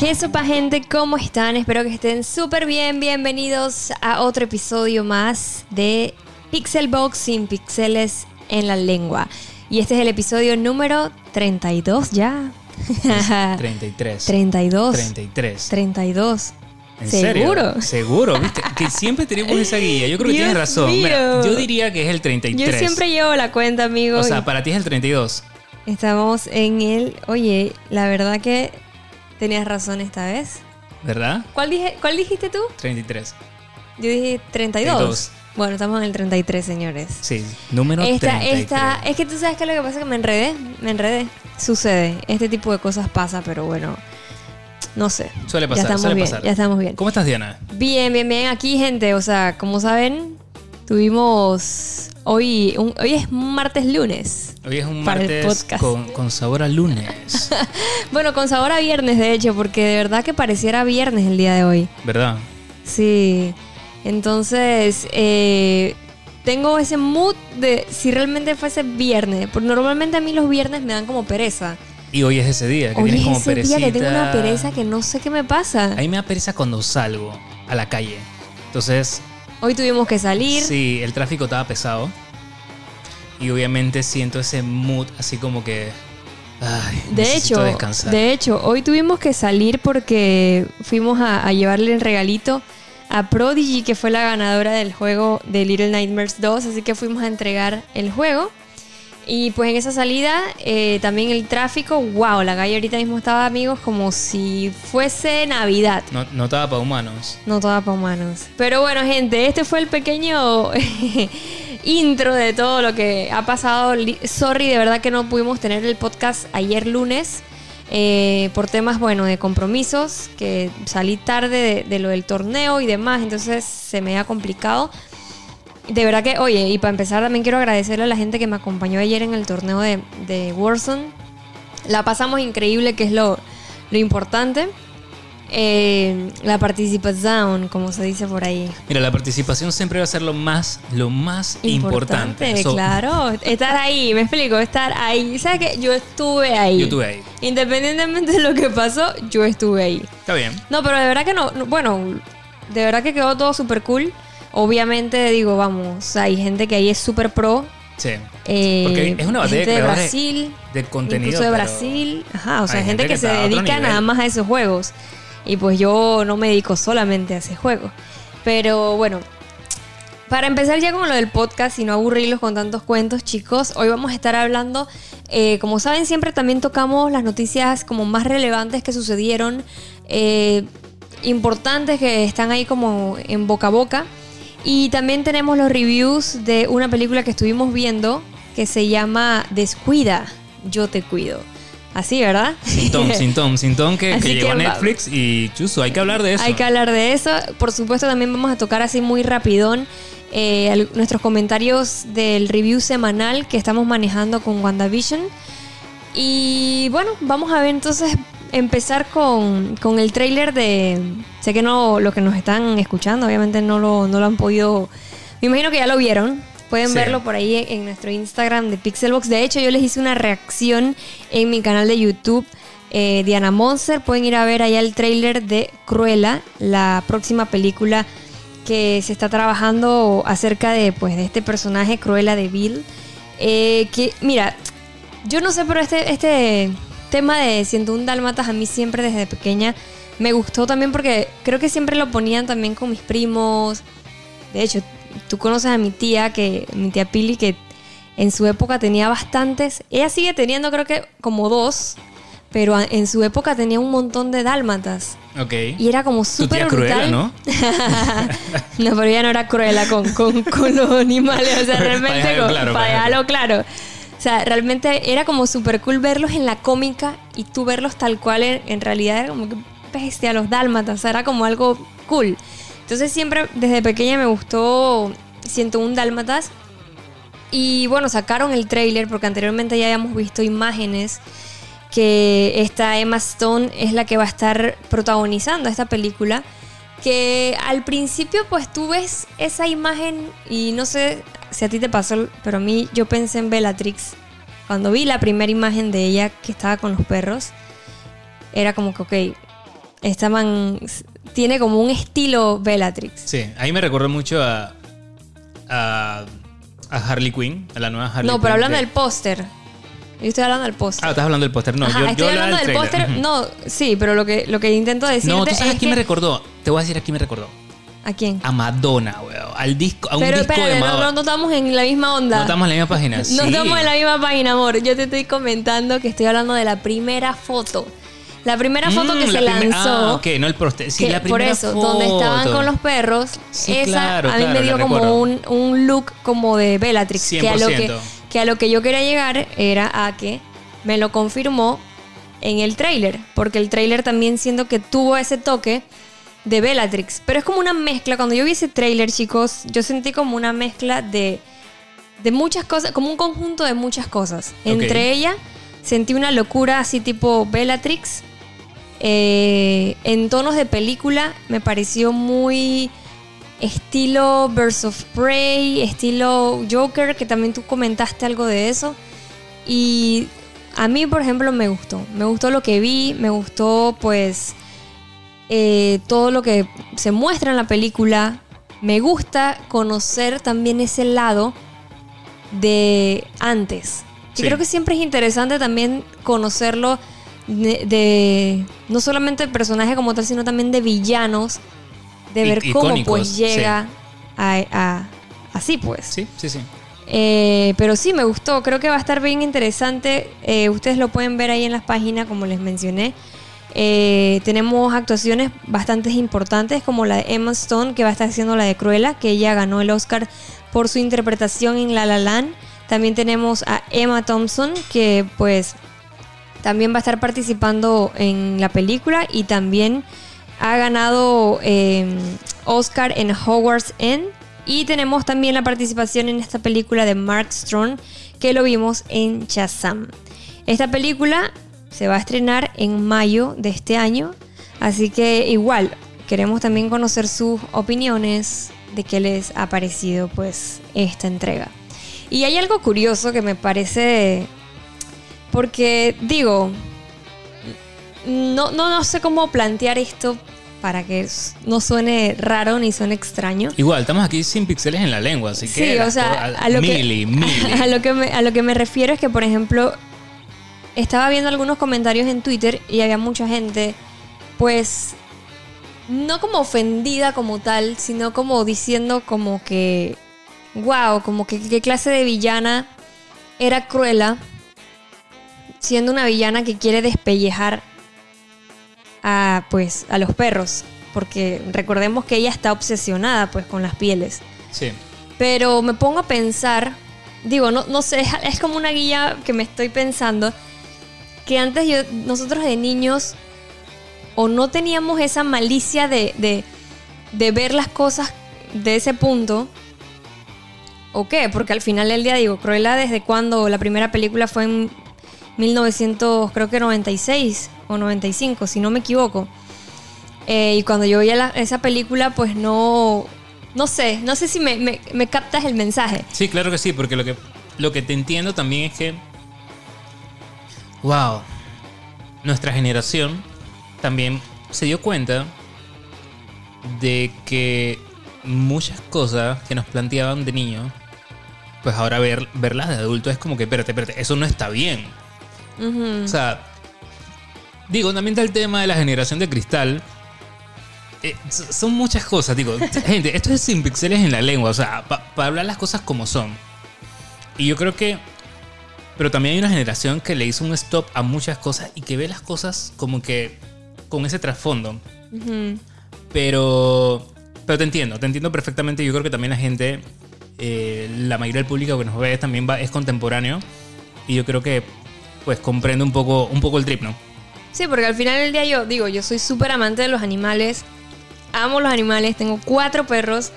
¿Qué sopa gente? ¿Cómo están? Espero que estén súper bien. Bienvenidos a otro episodio más de Pixelbox sin pixeles en la lengua. Y este es el episodio número 32 ya. 33. 32. 33. 32. ¿En ¿Seguro? serio? Seguro, ¿viste? Que siempre tenemos esa guía. Yo creo que Dios tienes razón. Mira, yo diría que es el 33. Yo siempre llevo la cuenta, amigos. O sea, para ti es el 32. Estamos en el... Oye, la verdad que tenías razón esta vez. ¿Verdad? ¿Cuál, dije, ¿Cuál dijiste tú? 33. Yo dije 32. 32. Bueno, estamos en el 33, señores. Sí, número Esta, 33. esta, es que tú sabes que lo que pasa es que me enredé, me enredé. Sucede, este tipo de cosas pasa, pero bueno, no sé. Suele pasar, ya estamos suele bien, pasar. ya estamos bien. ¿Cómo estás, Diana? Bien, bien, bien. Aquí, gente, o sea, como saben, tuvimos hoy, un- hoy es martes lunes. Hoy es un martes podcast. con, con sabor a lunes. Bueno, con sabor a viernes, de hecho, porque de verdad que pareciera viernes el día de hoy. ¿Verdad? Sí. Entonces, eh, tengo ese mood de si realmente fuese viernes. Porque normalmente a mí los viernes me dan como pereza. Y hoy es ese día, que Hoy tienes es como ese día que tengo una pereza que no sé qué me pasa. A mí me da pereza cuando salgo a la calle. Entonces, Hoy tuvimos que salir. Sí, el tráfico estaba pesado. Y obviamente siento ese mood así como que. Ay, De hecho, descansar. de hecho, hoy tuvimos que salir porque fuimos a, a llevarle el regalito a Prodigy, que fue la ganadora del juego de Little Nightmares 2, así que fuimos a entregar el juego. Y pues en esa salida, eh, también el tráfico, wow, la calle ahorita mismo estaba, amigos, como si fuese Navidad. No, no estaba para humanos. No toda para humanos. Pero bueno, gente, este fue el pequeño intro de todo lo que ha pasado. Sorry, de verdad que no pudimos tener el podcast ayer lunes. eh, por temas, bueno, de compromisos, que salí tarde de, de lo del torneo y demás, entonces se me ha complicado. De verdad que, oye, y para empezar también quiero agradecerle a la gente que me acompañó ayer en el torneo de, de Warzone. La pasamos increíble, que es lo, lo importante. Eh, la participación, como se dice por ahí. Mira, la participación siempre va a ser lo más, lo más importante. So, claro. Estar ahí, me explico, estar ahí. ¿Sabes qué? Yo estuve ahí. Yo estuve ahí. Independientemente de lo que pasó, yo estuve ahí. Está bien. No, pero de verdad que no, no- bueno, de verdad que quedó todo súper cool. Obviamente, digo, vamos, hay gente que ahí es súper pro. Sí. eh, Porque es una batalla de gente de creadores de- Brasil, de contenido, incluso de Brasil, ajá, o sea, hay gente, gente que, que se dedica nada más a esos juegos. Y pues yo no me dedico solamente a ese juego. Pero bueno, para empezar ya con lo del podcast y no aburrirlos con tantos cuentos, chicos, hoy vamos a estar hablando, eh, como saben, siempre también tocamos las noticias como más relevantes que sucedieron, eh, importantes que están ahí como en boca a boca. Y también tenemos los reviews de una película que estuvimos viendo que se llama Descuida, yo te cuido. Así, ¿verdad? Sin Tom, sin Tom, sin Tom que, Así que llegó que a Netflix y chuzo, hay que hablar de eso. Hay que hablar de eso. Por supuesto, también vamos a tocar así muy rapidón eh, nuestros comentarios del review semanal que estamos manejando con WandaVision. Y bueno, vamos a ver entonces empezar con, con el trailer de... Sé que no los que nos están escuchando, obviamente no lo, no lo han podido... Me imagino que ya lo vieron. Pueden Sí. verlo por ahí en nuestro Instagram de Pixelbox. De hecho, yo les hice una reacción en mi canal de YouTube eh, Diana Monster. Pueden ir a ver allá el trailer de Cruella, la próxima película que se está trabajando acerca de, pues, de este personaje Cruella de Bill. Eh, que, mira, yo no sé, pero este, este tema de 101 Dálmatas a mí siempre desde pequeña me gustó también porque creo que siempre lo ponían también con mis primos. De hecho, tú conoces a mi tía, que mi tía Pili, que en su época tenía bastantes. Ella sigue teniendo creo que como dos, pero en su época tenía un montón de dálmatas. Ok. Y era como súper Cruella, brutal. ¿no? no, pero ella no era cruela con, con, con los animales. O sea, Para realmente. dejarlo con- claro, para para claro. O sea, realmente era como súper cool verlos en la cómica y tú verlos tal cual en, realidad era como que bestia, los dálmatas. Era como algo cool. Entonces siempre desde pequeña me gustó 101 dálmatas. Y bueno, sacaron el trailer porque anteriormente ya habíamos visto imágenes que esta Emma Stone es la que va a estar protagonizando esta película. Que al principio pues tú ves esa imagen y no sé si a ti te pasó, pero a mí yo pensé en Bellatrix. Cuando vi la primera imagen de ella que estaba con los perros, era como que, ok, estaban tiene como un estilo Bellatrix. Sí, ahí me recordó mucho a, a, a Harley Quinn, a la nueva Harley No, Quinn. pero hablando del póster. Yo estoy hablando del póster. Ah, estás hablando del póster. No, Ajá, yo, estoy yo hablando del póster. No, sí, pero lo que, lo que intento decirte No, tú sabes es a quién me recordó. Te voy a decir a quién me recordó. ¿A quién? A Madonna, weón. Al disco, a un Pero disco espérate, de no, Madonna. no, no estamos en la misma onda. No estamos en la misma página. No sí. estamos en la misma página, amor. Yo te estoy comentando que estoy hablando de la primera foto. La primera foto que Mm, se la lanzó. Ah, ok, no el póster. Sí, que- la por primera eso, foto. donde estaban con los perros, Sí, esa claro, a mí claro, me dio como un, un look como de Bellatrix. Que a, lo que, 100%. que a lo que yo quería llegar era a que me lo confirmó en el tráiler. Porque el tráiler también siento que tuvo ese toque de Bellatrix. Pero es como una mezcla. Cuando yo vi ese tráiler, chicos, yo sentí como una mezcla de, de muchas cosas, como un conjunto de muchas cosas. Entre ellas, sentí una locura así tipo Bellatrix. Eh, en tonos de película me pareció muy estilo Birds of Prey, estilo Joker, que también tú comentaste algo de eso. Y a mí, por ejemplo, me gustó. Me gustó lo que vi, me gustó pues eh, todo lo que se muestra en la película. Me gusta conocer también ese lado de antes. Y Sí. creo que siempre es interesante también conocerlo de, de- no solamente el personaje como tal, sino también de villanos, de I- ver cómo pues llega a, a- así pues. Sí, sí, sí. Eh, pero sí, me gustó. Creo que va a estar bien interesante. Eh, ustedes lo pueden ver ahí en las páginas, como les mencioné. Eh, tenemos actuaciones bastante importantes, como la de Emma Stone, que va a estar haciendo la de Cruella, que ella ganó el Oscar por su interpretación en La La Land. También tenemos a Emma Thompson, que pues también va a estar participando en la película y también ha ganado eh, Oscar en Hogwarts End. Y tenemos también la participación en esta película de Mark Strong, que lo vimos en Shazam. Esta película se va a estrenar en mayo de este año, así que igual queremos también conocer sus opiniones de qué les ha parecido pues esta entrega. Y hay algo curioso que me parece porque digo, no, no, no sé cómo plantear esto para que no suene raro ni suene extraño. Igual, estamos aquí sin píxeles en la lengua, así que. Sí, o sea, a lo, mili, que, mili. a, lo que me, a lo que me refiero es que, por ejemplo, estaba viendo algunos comentarios en Twitter y había mucha gente, pues, no como ofendida como tal, sino como diciendo como que, wow, como que qué clase de villana era Cruella, siendo una villana que quiere despellejar a, pues, a los perros. Porque recordemos que ella está obsesionada pues con las pieles. Sí. Pero me pongo a pensar, digo, no, no sé, es, es como una guía que me estoy pensando, que antes nosotros de niños, o no teníamos esa malicia de, ver las cosas de ese punto, o qué, porque al final del día digo, Cruella desde cuando la primera película fue en 1900, creo que 96 o 95, si no me equivoco. Eh, y cuando yo veía esa película, pues no, no sé, no sé si me, captas el mensaje. Sí, claro que sí, porque lo que, lo que te entiendo también es que. Wow. Nuestra generación también se dio cuenta de que muchas cosas que nos planteaban de niño, pues ahora ver, verlas de adulto es como que, espérate, espérate, eso no está bien. O sea, digo, también está el tema de la generación de cristal. Eh, son muchas cosas, digo. Gente, esto es sin pixeles en la lengua, o sea, para hablar las cosas como son. Y yo creo que. Pero también hay una generación que le hizo un stop a muchas cosas y que ve las cosas como que con ese trasfondo. Ujú. Pero. Pero te entiendo, te entiendo perfectamente. Yo creo que también la gente, eh, la mayoría del público que nos ve también va, es contemporáneo. Y yo creo que, pues, comprende un poco, un poco el trip, ¿no? Sí, porque al final del día yo digo, yo soy súper amante de los animales, amo los animales, tengo cuatro perros.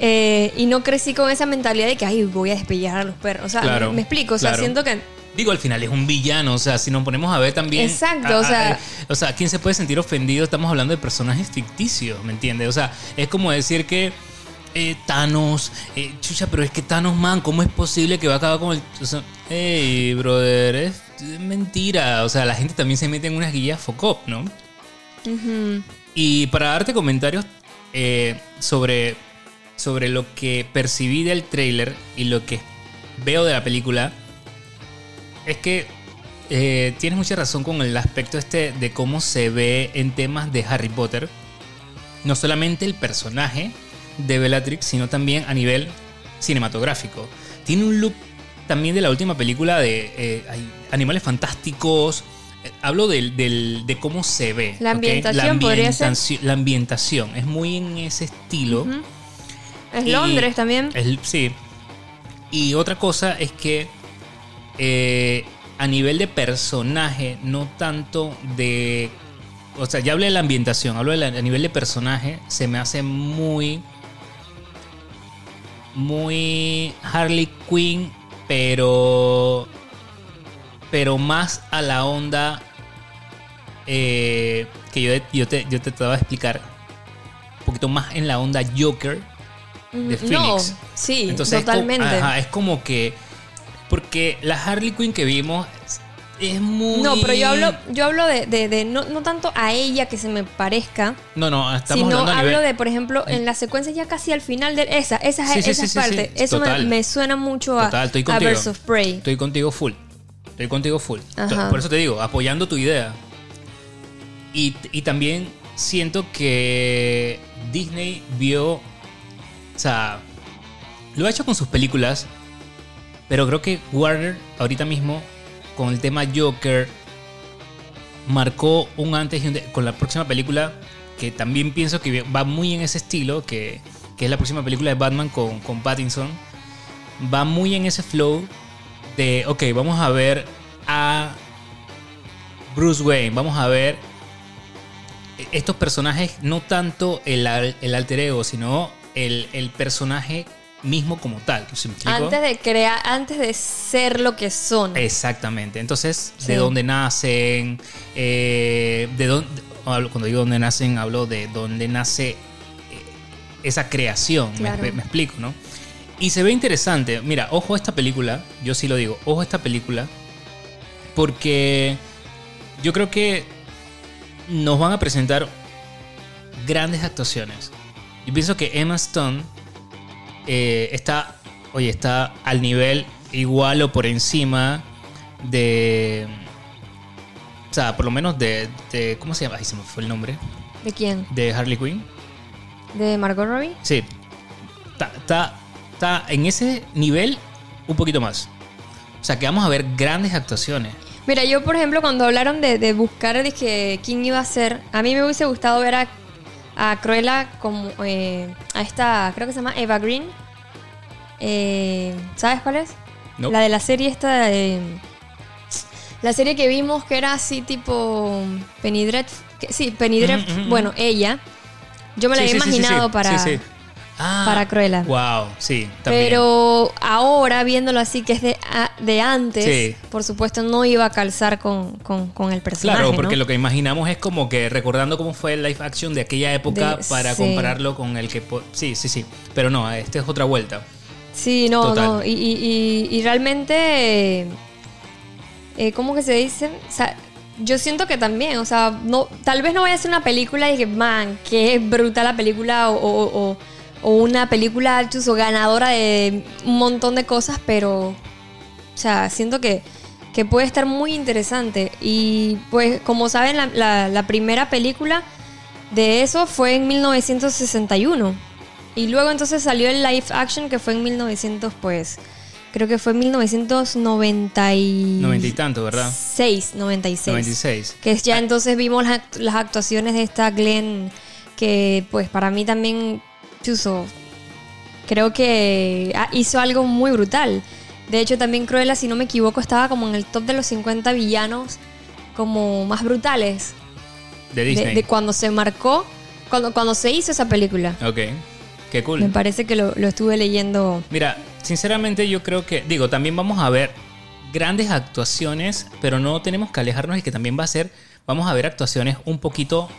Eh, y no crecí con esa mentalidad de que, ay, voy a despellejar a los perros. O sea, Claro, me, explico. O sea, claro. siento que Digo, al final es un villano, o sea, si nos ponemos a ver también... Exacto, a- o sea- o sea, ¿quién se puede sentir ofendido? Estamos hablando de personajes ficticios, ¿me entiendes? O sea, es como decir que eh, Thanos, eh, chucha, pero es que Thanos, man, ¿cómo es posible que va a acabar con el... O sea, hey, brother, es, es mentira. O sea, la gente también se mete en unas guías focop, ¿no? Y para darte comentarios eh, sobre, sobre lo que percibí del tráiler y lo que veo de la película, es que eh, tienes mucha razón con el aspecto este de cómo se ve en temas de Harry Potter. No solamente el personaje de Bellatrix, sino también a nivel cinematográfico. Tiene un look también de la última película de eh, hay animales fantásticos. Eh, Hablo del- del- de cómo se ve. La ambientación La ambientación es muy en ese estilo. Es Y- Londres también. Es- sí. Y otra cosa es que eh, a nivel de personaje, no tanto de... O sea, ya hablé de la ambientación, hablo de la- a nivel de personaje, se me hace muy... Muy Harley Quinn, pero... Pero más a la onda eh, que yo, yo, te, yo te trataba de explicar. Un poquito más en la onda Joker de. No, Phoenix. sí, Entonces, es co- totalmente. ajá, es como que. Porque la Harley Quinn que vimos es muy. No, pero yo hablo, yo hablo de, de- de no, no tanto a ella que se me parezca, No, no, estamos sino hablando a hablo nivel. de, por ejemplo, en la secuencia ya casi al final de esa, esa, Sí, sí, esa sí, sí, parte. sí. Eso me, me suena mucho a, Total, estoy a contigo. Birds of Prey. Estoy contigo full. Estoy contigo full. Ajá. Por eso te digo, apoyando tu idea. Y, y también siento que Disney vio. O sea, lo ha hecho con sus películas. Pero creo que Warner, ahorita mismo, con el tema Joker, marcó un antes y un con la próxima película. Que también pienso que va muy en ese estilo. Que, que es la próxima película de Batman con, con Pattinson. Va muy en ese flow de, ok, vamos a ver a Bruce Wayne, vamos a ver estos personajes, no tanto el, el alter ego, sino el, el personaje mismo como tal. Antes de crear, antes de ser lo que son. Exactamente. Entonces, Sí. de dónde nacen, eh, de dónde, cuando digo dónde nacen, hablo de dónde nace eh, esa creación. Claro. Me, me explico, ¿no? Y se ve interesante. Mira, ojo a esta película, yo sí lo digo, ojo a esta película, porque yo creo que nos van a presentar grandes actuaciones. Yo pienso que Emma Stone eh, está, oye, está al nivel igual o por encima de, o sea, por lo menos de, de- ¿cómo se llama? Ay, se me fue el nombre. ¿De quién? De Harley Quinn. ¿De Margot Robbie? Sí. Está, está, está en ese nivel un poquito más. O sea, que vamos a ver grandes actuaciones. Mira, yo por ejemplo cuando hablaron de, de buscar dije, quién iba a ser, a mí me hubiese gustado ver a, a Cruella como eh, a esta, creo que se llama Eva Green. Eh, ¿Sabes cuál es? No. La de la serie esta de... La serie que vimos que era así tipo Penny Dreadful. Sí, Penny Dreadful. Bueno, ella. Yo me la Sí, había sí, imaginado sí. para... Ah, para Cruella. Wow, sí, también. Pero ahora, viéndolo así, que es de, de antes, Sí. por supuesto, no iba a calzar con, con- con el personaje. Claro, porque ¿no? lo que imaginamos es como que recordando cómo fue el live action de aquella época De- para sí. compararlo con el que... Sí, sí, sí. Pero no, esta es otra vuelta. Sí, no, Total. no. Y, y- y- y realmente, eh, eh, ¿cómo que se dice? O sea, yo siento que también, o sea, no, tal vez no vaya a ser una película y que, man, qué brutal la película o, o- o- o una película incluso ganadora de un montón de cosas, pero, o sea, siento que, que puede estar muy interesante. Y pues, como saben, la, la- la primera película de eso fue en 1961. Y luego entonces salió el live action que fue en 1900, pues, creo que fue en 1996. Noventa y tanto, ¿verdad? 96. 96. Que ya entonces vimos las actuaciones de esta Glenn, que pues para mí también, chuso, creo que ah, hizo algo muy brutal. De hecho, también Cruella, si no me equivoco, estaba como en el top de los 50 villanos como más brutales De de, Disney. de cuando se marcó, cuando, cuando se hizo esa película. Ok. Qué cool. Me parece que lo, lo estuve leyendo. Mira, sinceramente yo creo que, digo, también vamos a ver grandes actuaciones, pero no tenemos que alejarnos y que también va a ser, vamos a ver actuaciones un poquito,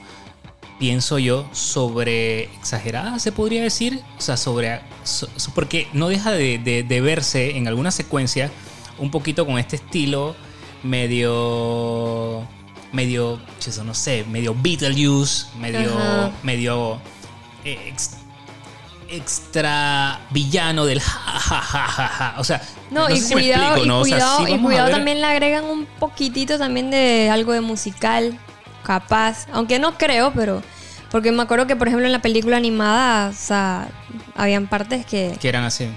pienso yo, sobre exageradas, se podría decir, o sea, sobre, so- so- porque no deja de, de- de verse en alguna secuencia un poquito con este estilo medio medio, eso no sé, medio Beetlejuice, medio, Ajá. medio eh, ex- extra villano del ja, ja, ja, ja, ja. O sea, No, sé y si me cuidado, explico, y ¿no? O sea, cuidado, sí y cuidado también le agregan un poquitito también de algo de musical, capaz. Aunque no creo, pero. Porque me acuerdo que, por ejemplo, en la película animada, o sea, habían partes que. Que eran así.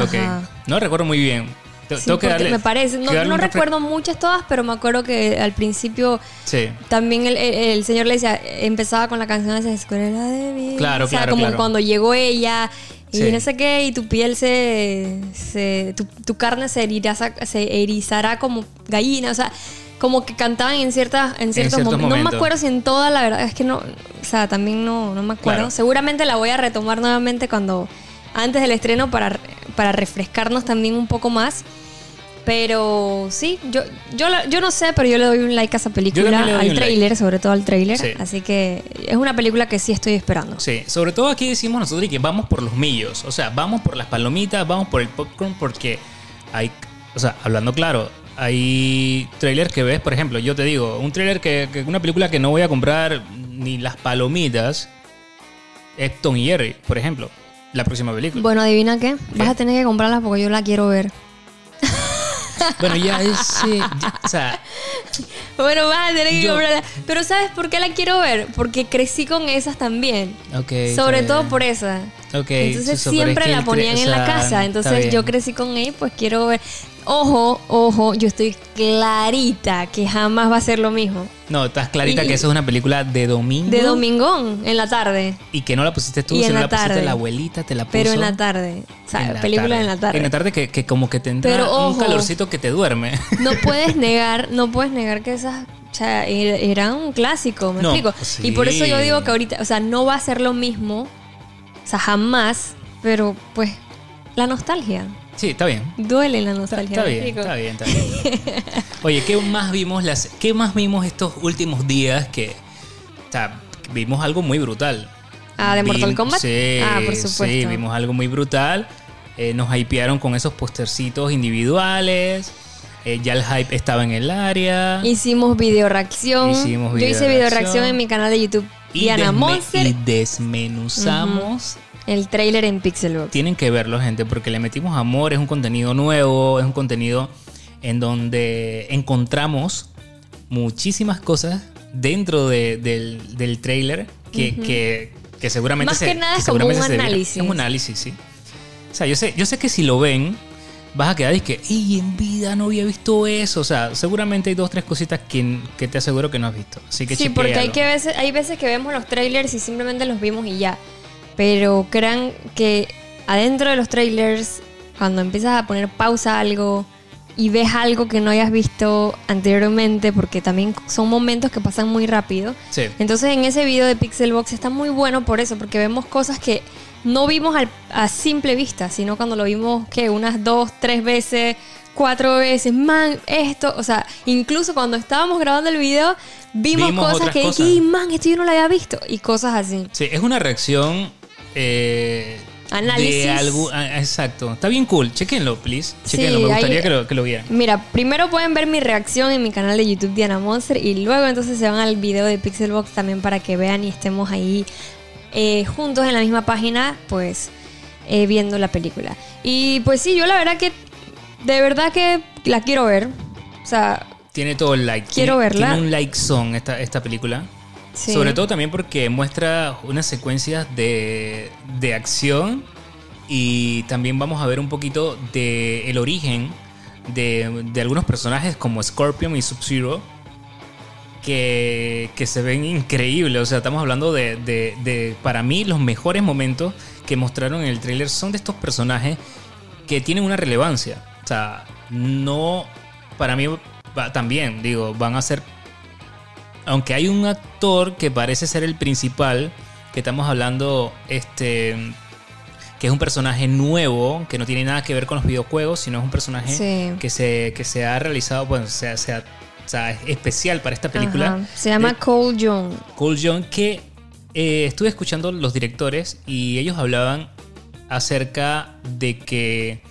Ok. Ajá. No recuerdo muy bien. Te- Sí, tengo que darle- me parece. No, recuerdo muchas todas, pero me acuerdo que al principio Sí. también el, el- el señor le decía, empezaba con la canción esa escuela de vida. Claro, o sea, claro, como claro. cuando llegó ella y Sí. no sé qué, y tu piel se. se- tu, tu carne se, erizará, se erizará como gallina, o sea. Como que cantaban en ciertas en ciertos, ciertos momentos. No me acuerdo si en toda, la verdad es que no. O sea, también no, no me acuerdo. Claro. Seguramente la voy a retomar nuevamente cuando. Antes del estreno para, para refrescarnos también un poco más. Pero sí, yo, yo, yo no sé, pero yo le doy un like a esa película, al un like. trailer, sobre todo al trailer. Sí. Así que es una película que sí estoy esperando. Sí, sobre todo aquí decimos nosotros que vamos por los millos, o sea, vamos por las palomitas, vamos por el popcorn porque hay, o sea, hablando claro, hay trailers que ves, por ejemplo, yo te digo, un trailer que, que una película que no voy a comprar ni las palomitas es Tom y Jerry, por ejemplo, la próxima película. Bueno, adivina qué, vas a tener que comprarla porque yo la quiero ver. Bueno, ya ese, ya- o sea, Bueno, vas a tener que Yo- comprarla. Pero ¿sabes por qué la quiero ver? Porque crecí con esas también. ok. sobre está todo bien. por esa. Ok, Entonces siempre la ponían o en la casa. Entonces yo crecí con ella, pues quiero ver. Ojo, ojo, yo estoy clarita que jamás va a ser lo mismo. No, estás clarita Y- que eso es una película de domingo. De domingón, en la tarde. Y que no la pusiste tú, sino la la pusiste la abuelita, te la puso. Pero en la tarde. O sea, En la película tarde. en la tarde. En la tarde que, que como que te entra Pero un calorcito que te duerme. No puedes negar, no puedes negar que esas o sea, era era un clásico, me No, explico. sí. Y por eso yo digo que ahorita, o sea, no va a ser lo mismo, o sea, jamás, pero pues la nostalgia. Sí, está bien. Duele la nostalgia. está ¿me bien, está bien, está bien. Oye, ¿qué más vimos las qué más vimos estos últimos días que o sea, vimos algo muy brutal? Ah, ¿de Mortal Vim- Kombat? Sí, Ah, por supuesto. Sí, vimos algo muy brutal. Eh, nos hypearon con esos postercitos individuales. Eh, ya el hype estaba en el área. Hicimos video reacción. Hicimos Yo hice video reacción en mi canal de YouTube Diana desme- Monster. y desmenuzamos. El trailer en Pixelbox. Tienen que verlo, gente, porque le metimos amor, es un contenido nuevo, es un contenido en donde encontramos muchísimas cosas dentro de- del, del trailer que, que, que seguramente Más se- que nada es como un análisis. Es un análisis, sí. O sea, yo sé, yo sé que si lo ven, vas a quedar y que, ¡y en vida no había visto eso! O sea, seguramente hay dos, tres cositas que, que te aseguro que no has visto. Así que Sí, porque hay, que veces, hay veces que vemos los trailers y simplemente los vimos y ya. Pero crean que adentro de los trailers, cuando empiezas a poner pausa a algo y ves algo que no hayas visto anteriormente, porque también son momentos que pasan muy rápido. Sí. Entonces en ese video de Pixelbox está muy bueno por eso, porque vemos cosas que no vimos al- a simple vista, sino cuando lo vimos que unas dos, tres veces, cuatro veces, man, esto, o sea, incluso cuando estábamos grabando el video, vimos, Vimos cosas que cosas. dije, "Y, man, esto yo no lo había visto, y cosas así. Sí, es una reacción. Eh, Análisis. De algo, ah, exacto. Está bien cool. Chequenlo, please. Sí, Chequenlo. Me gustaría ahí- que, lo, que lo vieran. Mira, primero pueden ver mi reacción en mi canal de YouTube Diana Monster y luego entonces se van al video de Pixelbox también para que vean y estemos ahí eh, juntos en la misma página, pues eh, viendo la película. Y pues sí, yo la verdad que de verdad que la quiero ver. O sea, Tiene todo el like. Quiero Tiene- verla. Tiene un like son esta, esta película. sí. Sobre todo también porque muestra unas secuencias de, de acción y también vamos a ver un poquito de el origen de, de algunos personajes como Scorpion y Sub-Zero que, que se ven increíbles. O sea, estamos hablando de, de- de, para mí, los mejores momentos que mostraron en el tráiler son de estos personajes que tienen una relevancia. O sea, no, para mí también, digo, van a ser aunque hay un actor que parece ser el principal, que estamos hablando, este, que es un personaje nuevo, que no tiene nada que ver con los videojuegos, sino es un personaje Sí. que, se, que se ha realizado, bueno, se, se ha- o sea, es especial para esta película. Ajá. Se llama de Cole Young. Cole Young, que eh, estuve escuchando los directores y ellos hablaban acerca de que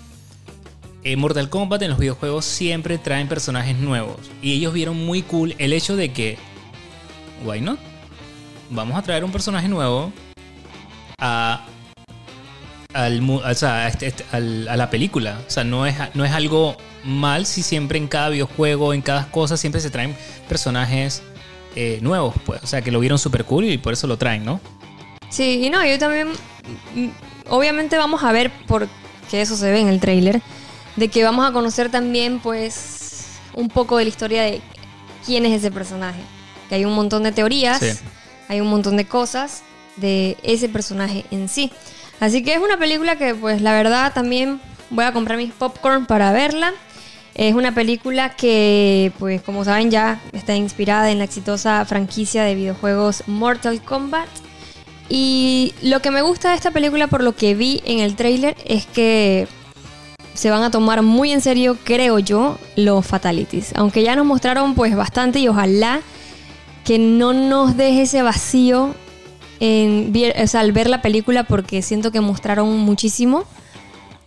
eh, Mortal Kombat en los videojuegos siempre traen personajes nuevos. Y ellos vieron muy cool el hecho de que, why not? Vamos a traer un personaje nuevo a, al o sea, a, este- este- al- a la película. O sea, no es, no es algo mal si siempre en cada videojuego, en cada cosa, siempre se traen personajes eh, nuevos. Pues. O sea, que lo vieron súper cool y por eso lo traen, ¿no? Sí, y no, yo también. mm, Obviamente vamos a ver, porque eso se ve en el tráiler, de que vamos a conocer también, pues, un poco de la historia de quién es ese personaje. Que hay un montón de teorías, Sí. hay un montón de cosas de ese personaje en sí. Así que es una película que, pues, la verdad también voy a comprar mis popcorn para verla. Es una película que, pues, como saben, ya está inspirada en la exitosa franquicia de videojuegos Mortal Kombat. Y lo que me gusta de esta película, por lo que vi en el tráiler, es que se van a tomar muy en serio, creo yo, los fatalities. Aunque ya nos mostraron pues bastante y ojalá que no nos deje ese vacío en, vier- o sea, al ver la película porque siento que mostraron muchísimo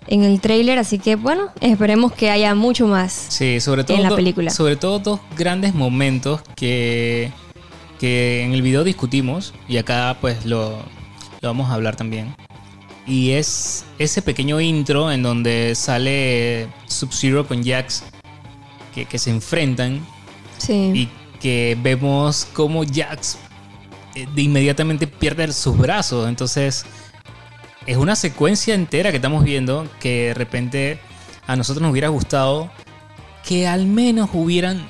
en el tráiler, así que bueno, esperemos que haya mucho más. Sí, sobre todo, en la película. sobre todo dos grandes momentos que, que en el video discutimos y acá pues lo, lo vamos a hablar también. Y es ese pequeño intro en donde sale Sub-Zero con Jax que, que se enfrentan Sí. y que vemos cómo Jax de inmediatamente pierde sus brazos. Entonces, es una secuencia entera que estamos viendo que de repente a nosotros nos hubiera gustado que al menos hubieran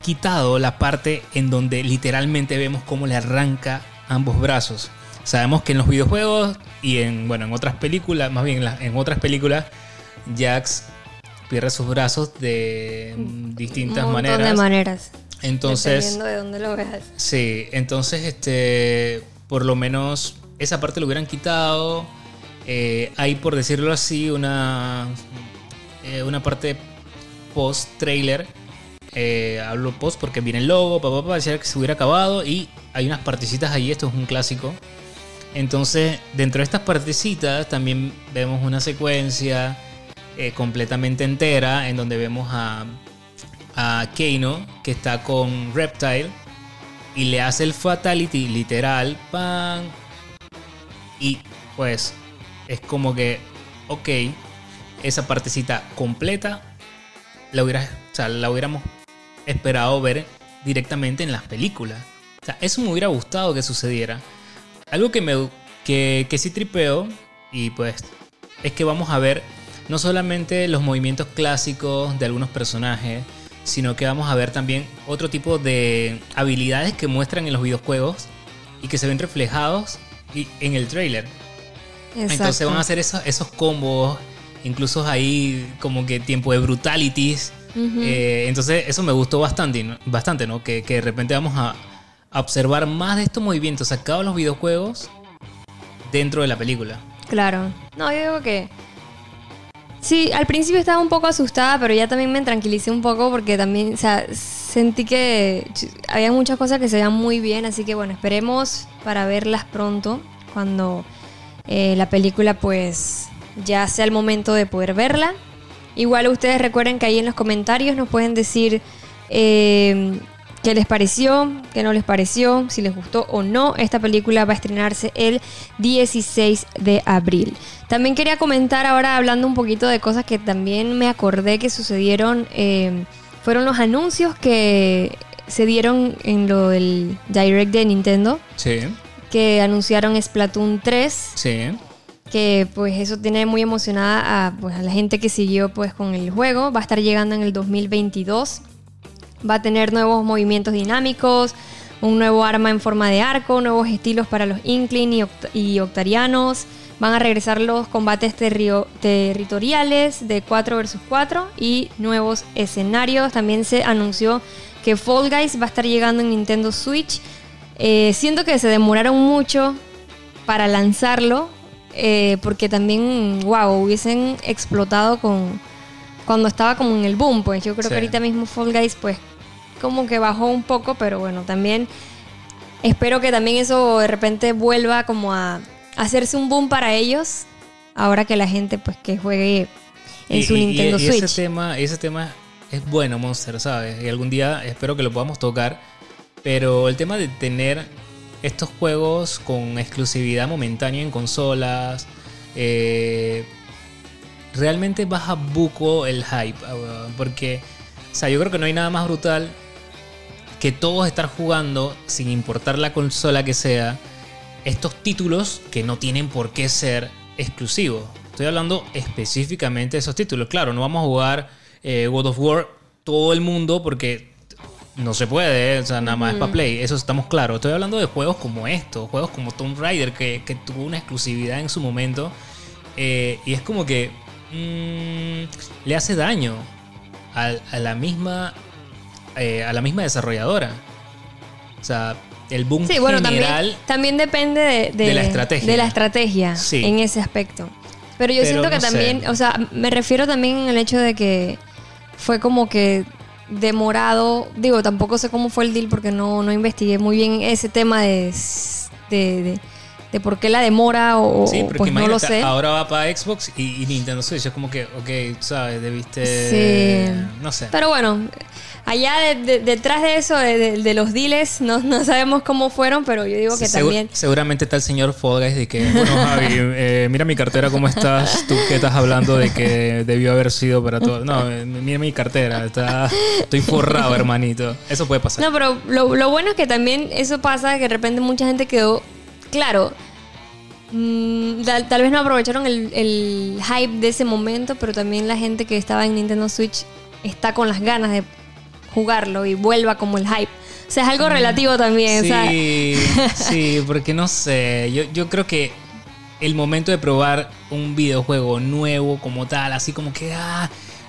quitado la parte en donde literalmente vemos cómo le arranca ambos brazos. Sabemos que en los videojuegos y en, bueno, en otras películas, más bien en, otras películas, Jax pierde sus brazos de mm, distintas un maneras. de maneras. Entonces, dependiendo de dónde lo veas. Sí, entonces, este, por lo menos esa parte lo hubieran quitado. Eh, hay, por decirlo así, una, eh, una parte post-trailer. Eh, hablo post porque viene el logo, papá, parecía que se hubiera acabado y hay unas partecitas ahí, esto es un clásico. Entonces, dentro de estas partecitas también vemos una secuencia completamente entera en donde vemos a, a Kano que está con Reptile y le hace el fatality literal. Y pues es como que, ok, esa partecita completa la, hubiera, o sea, la hubiéramos esperado ver directamente en las películas. O sea, eso me hubiera gustado que sucediera. Algo que me que, que sí tripeo y pues es que vamos a ver no solamente los movimientos clásicos de algunos personajes, sino que vamos a ver también otro tipo de habilidades que muestran en los videojuegos y que se ven reflejados en el trailer. Entonces Exacto. van a hacer esos, esos combos, incluso ahí como que tiempo de brutalities. Eh, entonces eso me gustó bastante, ¿no? bastante ¿no? Que, que de repente vamos a, a observar más de estos movimientos sacados de los videojuegos dentro de la película. Claro. No, yo digo que. Sí, al principio estaba un poco asustada, pero ya también me tranquilicé un poco porque también, o sea, sentí que había muchas cosas que se veían muy bien, así que bueno, esperemos para verlas pronto, cuando eh, la película pues ya sea el momento de poder verla. Igual ustedes recuerden que ahí en los comentarios nos pueden decir eh, qué les pareció, qué no les pareció, si les gustó o no. Esta película va a estrenarse el 16 de abril. También quería comentar ahora hablando un poquito de cosas que también me acordé que sucedieron. eh, fueron los anuncios que se dieron en lo del Direct de Nintendo, Sí, que anunciaron Splatoon 3 sí. que pues eso tiene muy emocionada a, pues, a la gente que siguió pues con el juego. Va a estar llegando en el 2022. Va a tener nuevos movimientos dinámicos, un nuevo arma en forma de arco, nuevos estilos para los Inkling y, Oct- y Octarianos. Van a regresar los combates territoriales de 4 vs 4 y nuevos escenarios. También se anunció que Fall Guys va a estar llegando en Nintendo Switch. Eh, siento que se demoraron mucho para lanzarlo, eh, porque también, wow, hubiesen explotado con cuando estaba como en el boom, pues yo creo Sí. que ahorita mismo Fall Guys, pues como que bajó un poco, pero bueno, también espero que también eso de repente vuelva como a hacerse un boom para ellos, ahora que la gente pues que juegue en Y- su y- Nintendo y Switch. Ese tema, ese tema es bueno, Monster, ¿sabes? Y algún día espero que lo podamos tocar. Pero el tema de tener estos juegos con exclusividad momentánea en consolas. eh, realmente baja buco el hype. ah, Porque, o sea, yo creo que no hay nada más brutal que todos estar jugando, sin importar la consola que sea, estos títulos que no tienen por qué ser exclusivos. Estoy hablando específicamente de esos títulos. Claro, no vamos a jugar eh, God of War todo el mundo porque no se puede, o sea, nada más es para Play. Eso estamos claros. Estoy hablando de juegos como estos, juegos como Tomb Raider, que, que tuvo una exclusividad en su momento. eh, y es como que mm, le hace daño a, a la misma eh, a la misma desarrolladora. O sea, el boom Sí, bueno, también, general. también depende de, de la estrategia. de la estrategia Sí. en ese aspecto. Pero yo Pero siento que no sé. también, o sea, me refiero también el hecho de que fue como que demorado. Digo, tampoco sé cómo fue el deal porque no, no investigué muy bien ese tema de, de, de- por qué la demora o, Sí, porque pues no lo sé. ahora va para Xbox y, y Nintendo Switch. Es como que, ok, sabes, debiste. Sí. No sé. Pero bueno, allá de- de- detrás de eso, de, de- de los deals, no, no sabemos cómo fueron, pero yo digo que Segu- también... Seguramente está el señor Fogas de que, bueno, Javi, eh, mira mi cartera, ¿cómo estás? Tú que estás hablando de que debió haber sido para todo. No, eh, mira mi cartera, está, estoy forrado, hermanito. Eso puede pasar. No, pero lo, lo bueno es que también eso pasa, que de repente mucha gente quedó, claro, mm, tal, tal vez no aprovecharon el, el hype de ese momento, pero también la gente que estaba en Nintendo Switch está con las ganas de jugarlo y vuelva como el hype. O sea, es algo relativo también. o sea, Sí, sí, porque no sé, yo, yo creo que el momento de probar un videojuego nuevo como tal, así como que, ah,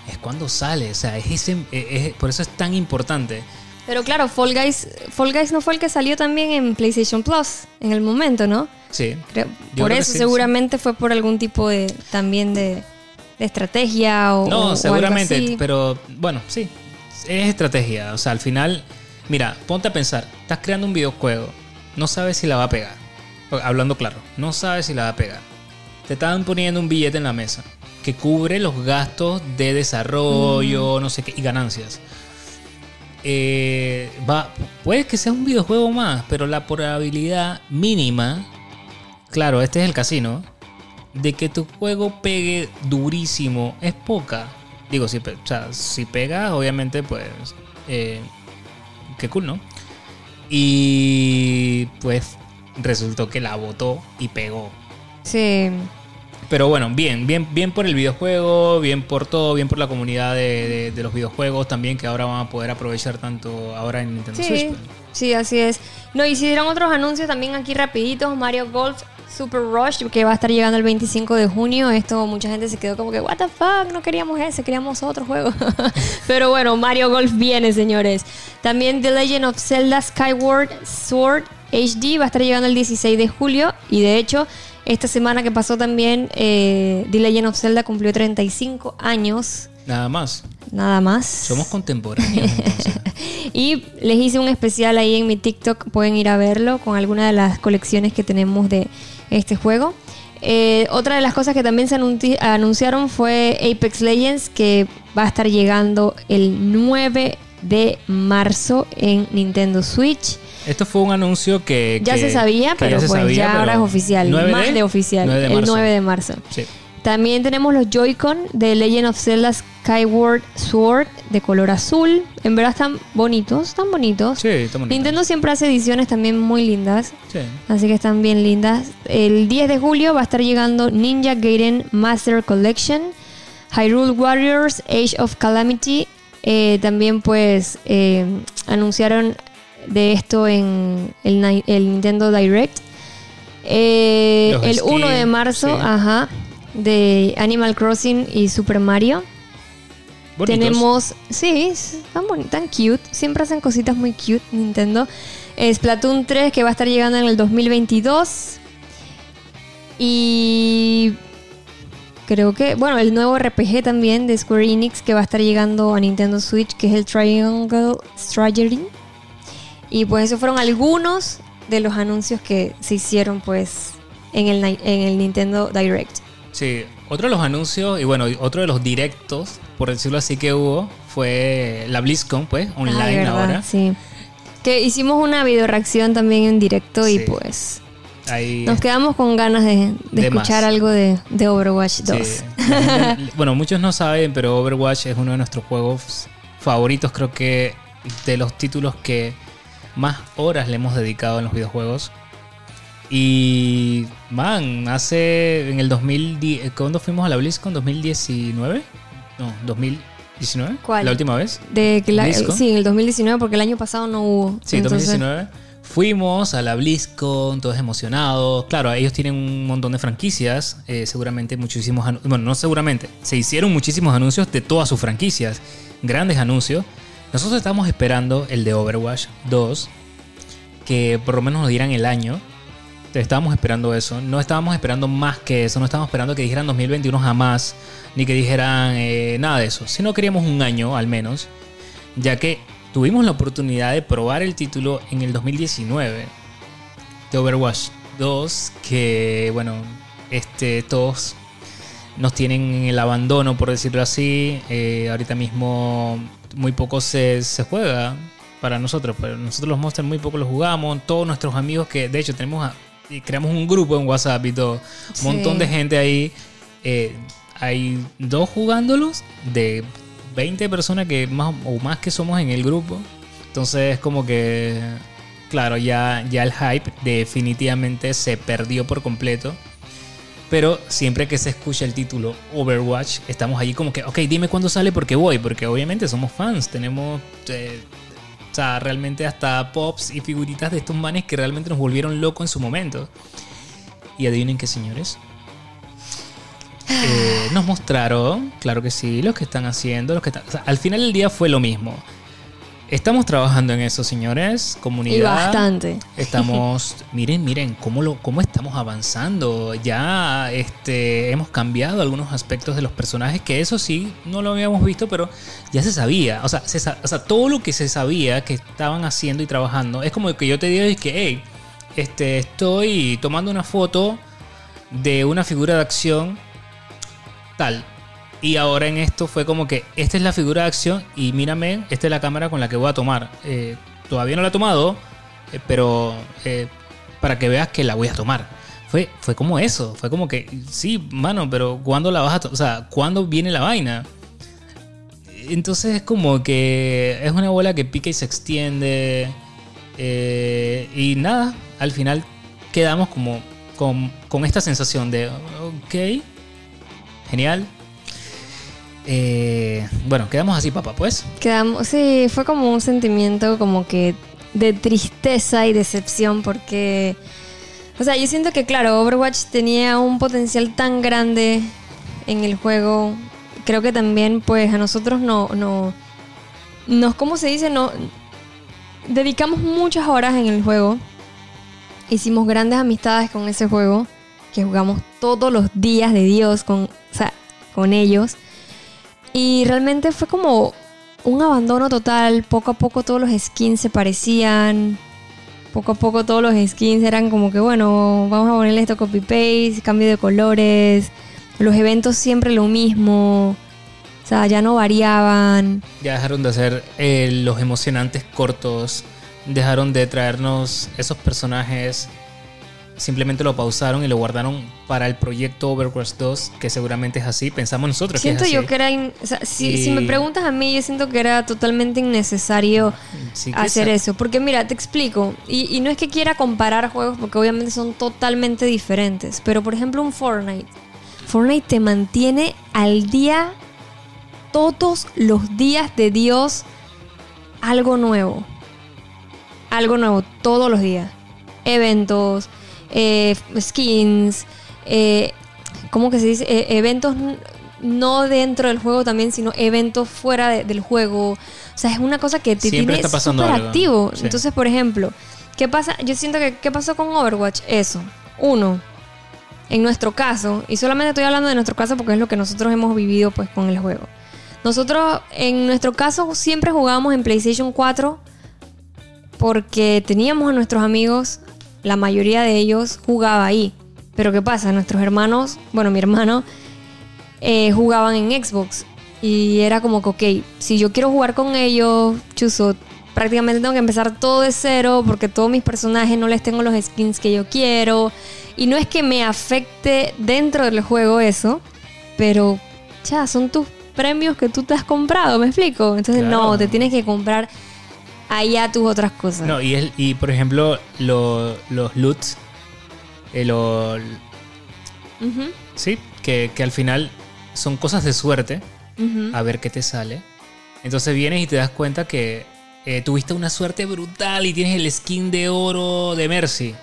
es cuando sale, o sea, es ese, es- por eso es tan importante. pero claro, Fall Guys, Fall Guys no fue el que salió también en PlayStation Plus en el momento, ¿no? Sí. Creo- por eso sí, seguramente fue por algún tipo de también de, de estrategia o o- o No, algo seguramente, así. pero bueno, sí, es estrategia, o sea, al final, mira, ponte a pensar, estás creando un videojuego, no sabes si la va a pegar, hablando claro, no sabes si la va a pegar. Te están poniendo un billete en la mesa que cubre los gastos de desarrollo, no sé qué, y ganancias. Eh, va, puede que sea un videojuego más, pero la probabilidad mínima, claro, este es el casino, de que tu juego pegue durísimo es poca. Digo, si, o sea, si pega, obviamente, pues, eh, qué cool, ¿no? Y pues resultó que la votó y pegó. Sí. Pero bueno, bien, bien, bien por el videojuego, bien por todo, bien por la comunidad de, de- de los videojuegos también que ahora van a poder aprovechar tanto ahora en Nintendo Switch. Sí, pues. Sí, así es. No, hicieron otros anuncios también aquí rapiditos. Mario Golf Super Rush, que va a estar llegando el 25 de junio. Esto mucha gente se quedó como que, what the fuck, no queríamos ese, queríamos otro juego. Pero bueno, Mario Golf viene, señores. También The Legend of Zelda Skyward Sword HD va a estar llegando el 16 de julio. Y de hecho, esta semana que pasó también, eh, The Legend of Zelda cumplió 35 años. Nada más. Nada más. Somos contemporáneos. entonces. Y les hice un especial ahí en mi TikTok, pueden ir a verlo con alguna de las colecciones que tenemos de este juego. Eh, otra de las cosas que también se anunci- anunciaron fue Apex Legends, que va a estar llegando el 9 de marzo en Nintendo Switch. Esto fue un anuncio que. Ya que- se sabía, pero se pues sabía, ya pero ahora es oficial, 9 más de, oficial, 9 de el marzo. 9 de marzo. Sí. También tenemos los Joy-Con de Legend of Zelda Skyward Sword de color azul. En verdad están bonitos, están bonitos. Sí, está bonito. Nintendo siempre hace ediciones también muy lindas, Sí. así que están bien lindas. El 10 de julio va a estar llegando Ninja Gaiden Master Collection, Hyrule Warriors Age of Calamity. Eh, también pues eh, anunciaron de esto en el, Ni- el Nintendo Direct. Eh, el 1 de marzo, sí. ajá, de Animal Crossing y Super Mario. Bonitos. Tenemos, sí, tan tan cute. Siempre hacen cositas muy cute Nintendo. Splatoon 3 que va a estar llegando en el 2022. Y creo que, bueno, el nuevo RPG también de Square Enix que va a estar llegando a Nintendo Switch, que es el Triangle Strategy. Y pues esos fueron algunos de los anuncios que se hicieron pues en el, en el Nintendo Direct. Sí, otro de los anuncios y bueno, otro de los directos, por decirlo así, que hubo fue la BlizzCon, pues, online Ay, ¿verdad? ahora. Sí. Que hicimos una video reacción también en directo y pues Ahí, nos quedamos con ganas de, de De escuchar más. algo de, de Overwatch 2. sí. Gente- bueno, muchos no saben, pero Overwatch es uno de nuestros juegos favoritos, creo que de los títulos que más horas le hemos dedicado en los videojuegos. Y, man, hace en el 2010, ¿cuándo fuimos a la BlizzCon? ¿2019? No, 2019. ¿Cuál? La última vez. De que sí, en el 2019 porque el año pasado no hubo. Sí, Entonces, 2019. Fuimos a la BlizzCon, todos emocionados. Claro, ellos tienen un montón de franquicias. eh, seguramente muchísimos anuncios. Bueno, no seguramente. Se hicieron muchísimos anuncios de todas sus franquicias. Grandes anuncios. Nosotros estábamos esperando el de Overwatch 2. Que por lo menos nos dieran el año. Estábamos esperando eso. No estábamos esperando más que eso. No estábamos esperando que dijeran 2021 jamás. Ni que dijeran eh, nada de eso. Sino queríamos un año al menos. Ya que tuvimos la oportunidad de probar el título en el 2019 de Overwatch 2. Que bueno, este, todos nos tienen en el abandono, por decirlo así. Eh, ahorita mismo muy poco se, se juega para nosotros. Pero nosotros los Monsters muy poco los jugamos. Todos nuestros amigos que de hecho tenemos a- y creamos un grupo en WhatsApp y todo. Un Sí. montón de gente ahí. Eh, hay dos jugándolos de 20 personas que más o más que somos en el grupo. Entonces es como que, claro, ya, ya el hype definitivamente se perdió por completo. Pero siempre que se escucha el título Overwatch, estamos allí como que, ok, dime cuándo sale porque voy. Porque obviamente somos fans, tenemos... eh, o sea, realmente hasta pops y figuritas de estos manes que realmente nos volvieron locos en su momento. Y adivinen qué, señores. Eh, nos mostraron, claro que sí, los que están haciendo, los que están... al final del día fue lo mismo. Estamos trabajando en eso, señores. Comunidad. Y bastante. Estamos, miren, miren cómo lo, cómo estamos avanzando. Ya, este, hemos cambiado algunos aspectos de los personajes que eso sí no lo habíamos visto, pero ya se sabía. O sea, se o sea, todo lo que se sabía que estaban haciendo y trabajando es como que yo te digo y que, hey, este, estoy tomando una foto de una figura de acción tal. Y ahora en esto fue como que esta es la figura de acción y mírame, esta es la cámara con la que voy a tomar. Eh, todavía no la he tomado, eh, pero eh, para que veas que la voy a tomar. Fue, fue como eso, fue como que, sí, mano, pero ¿cuándo la vas a tomar? O sea, ¿cuándo viene la vaina? Entonces es como que es una bola que pica y se extiende. y nada, al final quedamos como con, con esta sensación de, ok, genial. Eh, bueno, quedamos así, papá, pues. Quedamos, sí, fue como un sentimiento como que de tristeza y decepción porque, o sea, yo siento que claro, Overwatch tenía un potencial tan grande en el juego. Creo que también pues a nosotros no, no, nos, ¿cómo se dice? No, dedicamos muchas horas en el juego. Hicimos grandes amistades con ese juego que jugamos todos los días de Dios con, o sea, con ellos. Y realmente fue como un abandono total. Poco a poco todos los skins se parecían. Poco a poco todos los skins eran como que, bueno, vamos a ponerle esto copy-paste, cambio de colores. Los eventos siempre lo mismo. O sea, ya no variaban. Ya dejaron de hacer eh, los emocionantes cortos. Dejaron de traernos esos personajes. Simplemente lo pausaron y lo guardaron para el proyecto Overwatch 2, que seguramente es así. Pensamos nosotros Siento que es yo así. que era... in- o sea, si, Y- si me preguntas a mí, yo siento que era totalmente innecesario Sí hacer eso. Porque mira, te explico. Y, y no es que quiera comparar juegos porque obviamente son totalmente diferentes. Pero por ejemplo un Fortnite. Fortnite te mantiene al día todos los días de Dios algo nuevo. Algo nuevo todos los días. Eventos, eh, skins, eh, ¿cómo que se dice? Eh, eventos no dentro del juego también, sino eventos fuera de- del juego. O sea, es una cosa que te Siempre tiene súper activo. Sí. Entonces, por ejemplo, ¿qué pasa? Yo siento que ¿qué pasó con Overwatch? Eso. Uno, en nuestro caso, y solamente estoy hablando de nuestro caso porque es lo que nosotros hemos vivido pues con el juego. Nosotros, en nuestro caso, siempre jugábamos en PlayStation 4 porque teníamos a nuestros amigos, la mayoría de ellos jugaba ahí. Pero ¿qué pasa? Nuestros hermanos, bueno, mi hermano, eh, jugaban en Xbox. Y era como que, ok, si yo quiero jugar con ellos, chuzo, prácticamente tengo que empezar todo de cero porque todos mis personajes no les tengo los skins que yo quiero. Y no es que me afecte dentro del juego eso, pero ya, son tus premios que tú te has comprado, ¿me explico? Entonces Claro. no, te tienes que comprar allá tus otras cosas. No, y, es, y por ejemplo, lo- los loots, eh, lo- sí, que, que al final son cosas de suerte, a ver qué te sale. Entonces vienes y te das cuenta que eh, tuviste una suerte brutal y tienes el skin de oro de Mercy.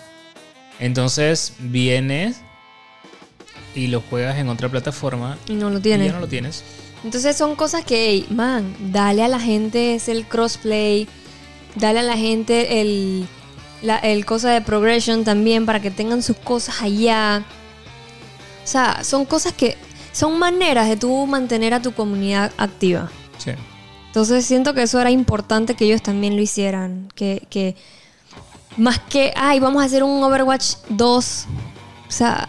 Entonces vienes y lo juegas en otra plataforma Y no lo y tienes. ya no lo tienes. Entonces son cosas que, man, dale a la gente es el crossplay, dale a la gente el, la, el cosa de progression también para que tengan sus cosas allá. O sea, son cosas que son maneras de tú mantener a tu comunidad activa. Sí. Entonces siento que eso era importante que ellos también lo hicieran. Que, que más que, ay, vamos a hacer un Overwatch 2. O sea,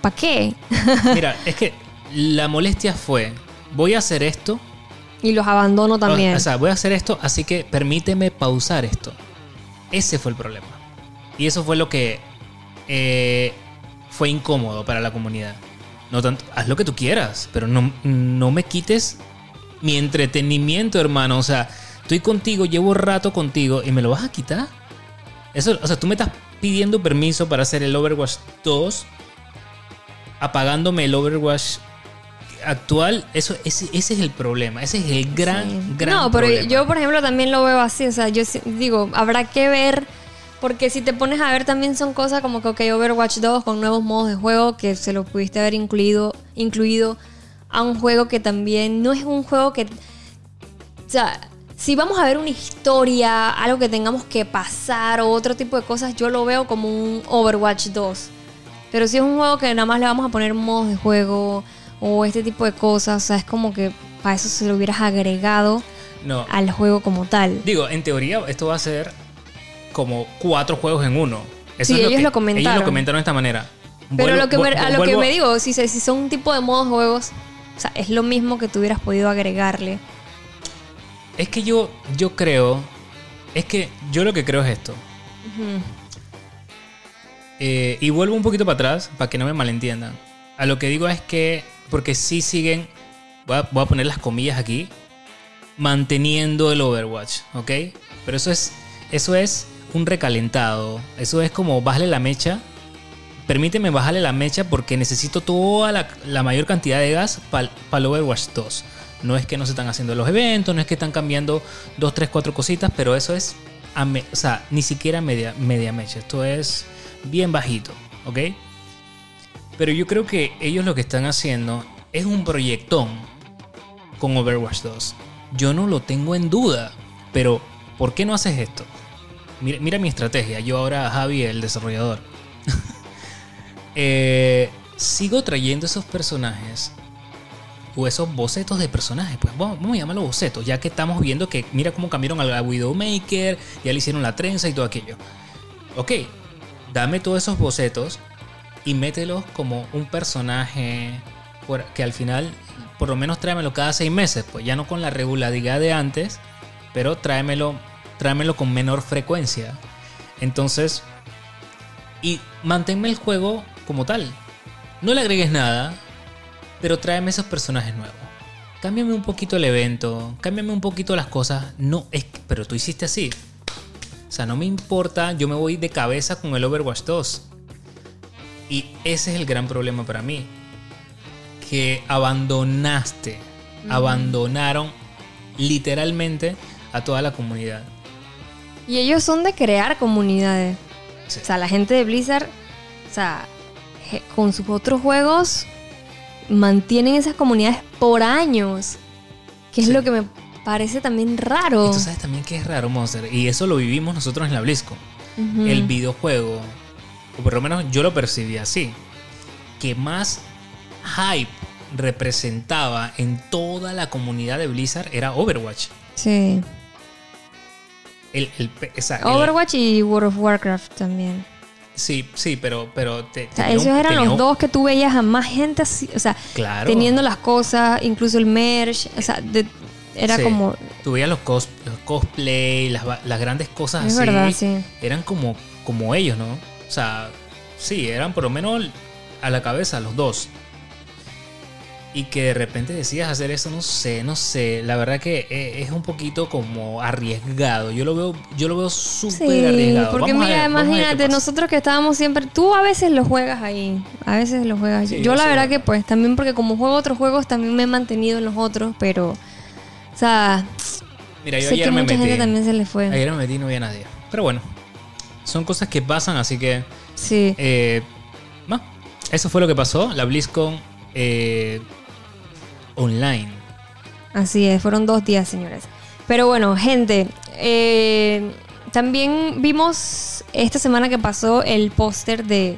¿para qué? Mira, es que la molestia fue, voy a hacer esto y los abandono también. O sea, voy a hacer esto, así que permíteme pausar esto. Ese fue el problema. Y eso fue lo que eh, fue incómodo para la comunidad. No tanto, haz lo que tú quieras, pero no, no me quites mi entretenimiento, hermano. O sea, estoy contigo, llevo rato contigo y me lo vas a quitar. Eso, o sea, tú me estás pidiendo permiso para hacer el Overwatch 2, apagándome el Overwatch actual. Eso, ese, ese es el problema. Ese es el gran, Sí. gran No, pero problema. yo, por ejemplo, también lo veo así. O sea, yo digo, habrá que ver. Porque si te pones a ver, también son cosas como que, ok, Overwatch 2 con nuevos modos de juego que se lo pudiste haber incluido, incluido a un juego que también no es un juego que. O sea, si vamos a ver una historia, algo que tengamos que pasar o otro tipo de cosas, yo lo veo como un Overwatch 2. Pero si es un juego que nada más le vamos a poner modos de juego o este tipo de cosas, o sea, es como que para eso se lo hubieras agregado No, al juego como tal. digo, en teoría esto va a ser como cuatro juegos en uno. Sí, ellos que- lo comentaron. Ellos lo comentaron de esta manera. Pero Vuelvo- lo que me- vu- a lo que me digo, si, son un tipo de modos juegos, o sea, es lo mismo que tú hubieras podido agregarle. Es que yo, yo creo. Es que yo lo que creo es esto. Eh, y vuelvo un poquito para atrás para que no me malentiendan. A lo que digo es que, porque sí siguen, voy a, poner las comillas aquí, manteniendo el Overwatch, ¿ok? Pero eso es, eso es un recalentado. Eso es como bajarle la mecha. Permíteme bajarle la mecha porque necesito toda la, mayor cantidad de gas para el Overwatch 2. No es que no se están haciendo los eventos, no es que están cambiando dos, tres, cuatro cositas, pero eso es, o sea, ni siquiera media, media mecha. Esto es bien bajito, ¿ok? Pero yo creo que ellos lo que están haciendo es un proyectón con Overwatch 2. Yo no lo tengo en duda, pero ¿por qué no haces esto? Mira, mi estrategia, yo ahora Javi, el desarrollador. Eh, sigo trayendo esos personajes o esos bocetos de personajes, pues vamos, vamos a llamarlo bocetos, ya que estamos viendo que mira cómo cambiaron a la Widowmaker, ya le hicieron la trenza y todo aquello. Ok, dame todos esos bocetos y mételos como un personaje que al final, por lo menos tráemelo cada seis meses, pues ya no con la regularidad de antes, pero tráemelo, tráemelo con menor frecuencia. Entonces, y manténme el juego como tal. No le agregues nada, pero tráeme esos personajes nuevos. Cámbiame un poquito el evento, cámbiame un poquito las cosas. No, es pero tú hiciste así. O sea, no me importa, yo me voy de cabeza con el Overwatch 2. Y ese es el gran problema para mí. Que abandonaste, abandonaron literalmente a toda la comunidad. Y ellos son de crear comunidades. Sí. O sea, la gente de Blizzard, o sea, con sus otros juegos, mantienen esas comunidades por años. Que es Sí. lo que me parece también raro. Y tú sabes también que es raro, Monster. Y eso lo vivimos nosotros en la BlizzCon. El videojuego, o por lo menos yo lo percibí así, que más hype representaba en toda la comunidad de Blizzard era Overwatch. Sí. El, el esa- el- Overwatch y World of Warcraft también. Sí, sí, pero, pero te- O sea, tenía un- esos eran tenía los dos que tú veías a más gente así, o sea, Claro. teniendo las cosas, incluso el merch, o sea, de- era Sí. como... Tú veías los, cos- los cosplay, las, las grandes cosas Es así. verdad, sí. Eran como, como ellos, ¿no? O sea, sí, eran por lo menos a la cabeza los dos. Y que de repente decidas hacer eso, no sé, no sé. La verdad que eh, es un poquito como arriesgado. Yo lo veo, yo lo veo súper Sí, arriesgado. porque Vamos mira, ver, imagínate, nosotros que estábamos siempre, tú a veces lo juegas ahí, a veces lo juegas. Sí, yo yo la sé. verdad que pues también porque como juego otros juegos también me he mantenido en los otros, pero, o sea, Mira, yo sé ayer que me mucha metí. gente también se le fue. Ayer me metí y no había nadie. Pero bueno, son cosas que pasan, así que Sí. Eh, eso fue lo que pasó. La BlizzCon eh, online. Así es, fueron dos días, señores. Pero bueno, gente, eh, también vimos esta semana que pasó el póster de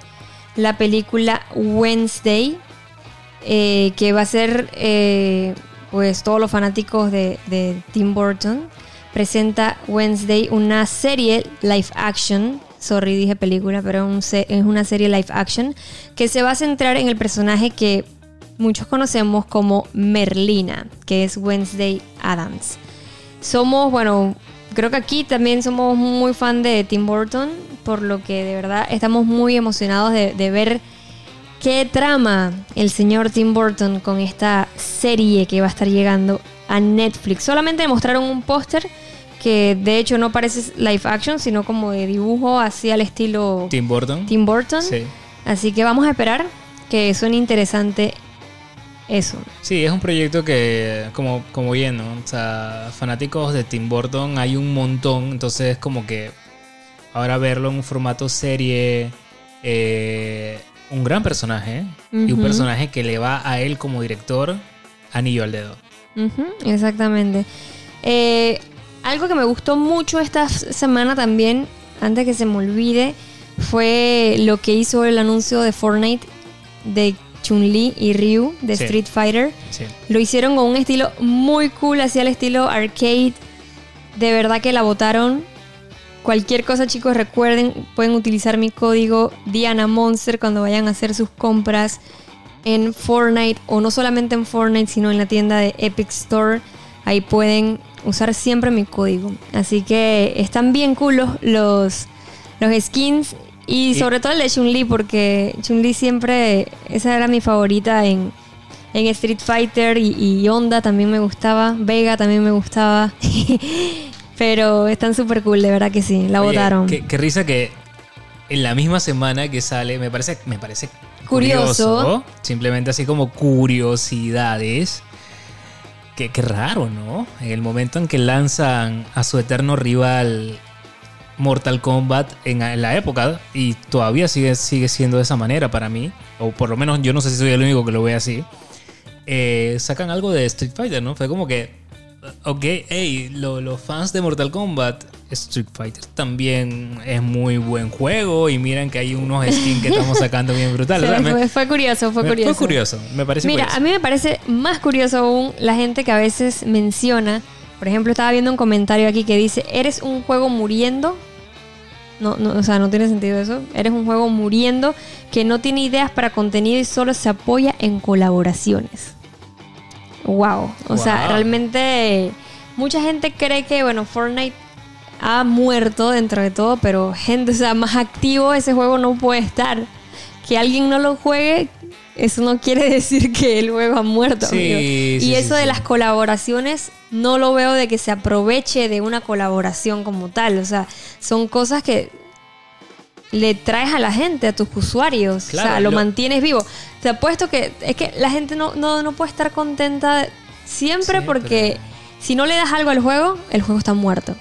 la película Wednesday, eh, que va a ser, eh, pues, todos los fanáticos de, de Tim Burton. Presenta Wednesday una serie live action. Sorry, dije película, pero es una serie live action que se va a centrar en el personaje que muchos conocemos como Merlina, que es Wednesday Adams. Somos, bueno, creo que aquí también somos muy fan de Tim Burton, por lo que de verdad estamos muy emocionados de ver qué trama el señor Tim Burton con esta serie que va a estar llegando a Netflix. Solamente mostraron un póster que de hecho no parece live action, sino como de dibujo así al estilo Tim Burton. Tim Burton. Sí. Así que vamos a esperar que suene interesante eso. Sí, es un proyecto que, como, como bien, ¿no? O sea, fanáticos de Tim Burton hay un montón, entonces como que ahora verlo en un formato serie, eh, un gran personaje, y un personaje que le va a él como director anillo al dedo. Exactamente. Eh, algo que me gustó mucho esta semana también, antes que se me olvide, fue lo que hizo el anuncio de Fortnite de Chun-Li y Ryu de Sí. Street Fighter. Sí. Lo hicieron con un estilo muy cool, hacia el estilo arcade. De verdad que la votaron. Cualquier cosa, chicos, recuerden, pueden utilizar mi código Diana Monster cuando vayan a hacer sus compras en Fortnite o no solamente en Fortnite, sino en la tienda de Epic Store. Ahí pueden usar siempre mi código. Así que están bien cool los, los, los skins y Y- sobre todo el de Chun-Li porque Chun-Li siempre, esa era mi favorita en, en Street Fighter y, y Honda también me gustaba, Vega también me gustaba. Pero están súper cool, de verdad que sí, la Oye, votaron. Qué, qué risa que en la misma semana que sale, me parece, me parece Curioso. Simplemente así como curiosidades. Qué, qué raro, ¿no? En el momento en que lanzan a su eterno rival Mortal Kombat en, la época, y todavía sigue, sigue siendo de esa manera para mí, o por lo menos yo no sé si soy el único que lo ve así, eh, sacan algo de Street Fighter, ¿no? Fue como que, ok, hey, lo- los fans de Mortal Kombat, Street Fighter también es muy buen juego, y miren que hay unos skins que estamos sacando bien brutales. Sí, fue, fue curioso, fue curioso. Fue curioso, me parece Mira, curioso. a mí me parece más curioso aún la gente que a veces menciona. Por ejemplo, estaba viendo un comentario aquí que dice: ¿Eres un juego muriendo? No, no, o sea, no tiene sentido eso. Eres un juego muriendo que no tiene ideas para contenido y solo se apoya en colaboraciones. Wow. O sea, realmente mucha gente cree que, bueno, Fortnite ha muerto dentro de todo, pero gente, o sea, más activo ese juego no puede estar. Que alguien no lo juegue, eso no quiere decir que el juego ha muerto. Sí, amigo. sí, y sí, eso de las colaboraciones, no lo veo de que se aproveche de una colaboración como tal. O sea, son cosas que le traes a la gente, a tus usuarios. o sea, lo, lo- mantienes vivo. Te apuesto que es que la gente no, no, no puede estar contenta siempre, Siempre. porque si no le das algo al juego, el juego está muerto.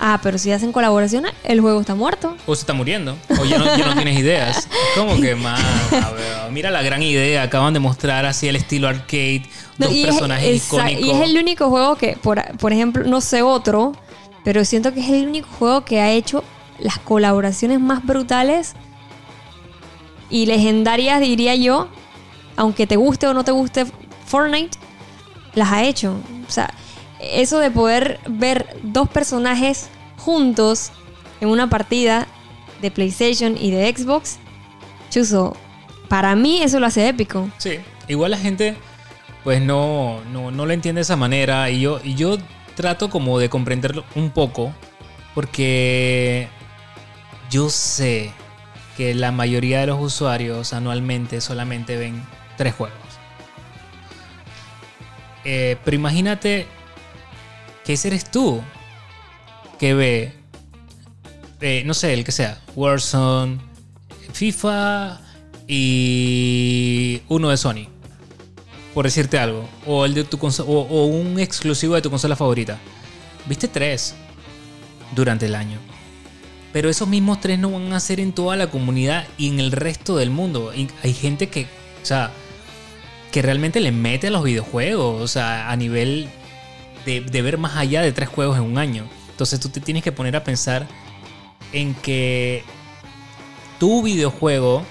Ah, pero si hacen colaboraciones, el juego está muerto. O se está muriendo. O ya no, ya no tienes ideas. Como que más. mira la gran idea. Acaban de mostrar así el estilo arcade. No, dos y, es, personajes exa- icónicos. y es el único juego que, por, por ejemplo, no sé otro, pero siento que es el único juego que ha hecho las colaboraciones más brutales y legendarias, diría yo, aunque te guste o no te guste Fortnite, las ha hecho. O sea, eso de poder ver dos personajes juntos en una partida de PlayStation y de Xbox. Chuso, para mí eso lo hace épico. Sí, igual la gente pues no, no, no lo entiende de esa manera y yo, y yo trato como de comprenderlo un poco porque yo sé que la mayoría de los usuarios anualmente solamente ven tres juegos. Eh, pero imagínate que ese eres tú que ve, eh, no sé, el que sea, Warzone, FIFA y uno de Sony. Por decirte algo. O, el de tu o, o un exclusivo de tu consola favorita. Viste tres durante el año. Pero esos mismos tres no van a ser en toda la comunidad y en el resto del mundo. Y hay gente que, o sea, que realmente le mete a los videojuegos. O sea, a nivel de, de ver más allá de tres juegos en un año. Entonces tú te tienes que poner a pensar en que tu videojuego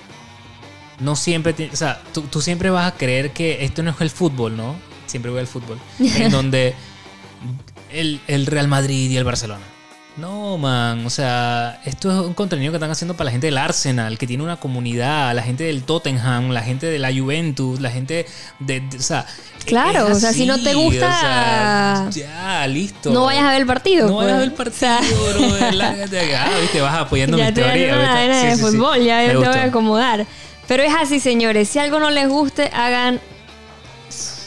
no siempre tiene, o sea, tú, tú siempre vas a creer que esto no es el fútbol, ¿no? Siempre voy al fútbol. en donde el, el Real Madrid y el Barcelona. No, man, o sea, esto es un contenido que están haciendo para la gente del Arsenal, que tiene una comunidad, la gente del Tottenham, la gente de la Juventus, la gente de, de- o sea, Claro, es o sea, si no te gusta- o sea, ya, listo. No vayas a ver el partido. No vayas a ver el pues. partido, O sea, bro. Lárgate acá, viste, vas apoyando ya mi te teoría. arena Sí, de sí, sí. fútbol, ya Me te voy a acomodar. Pero es así, señores. Si algo no les guste, hagan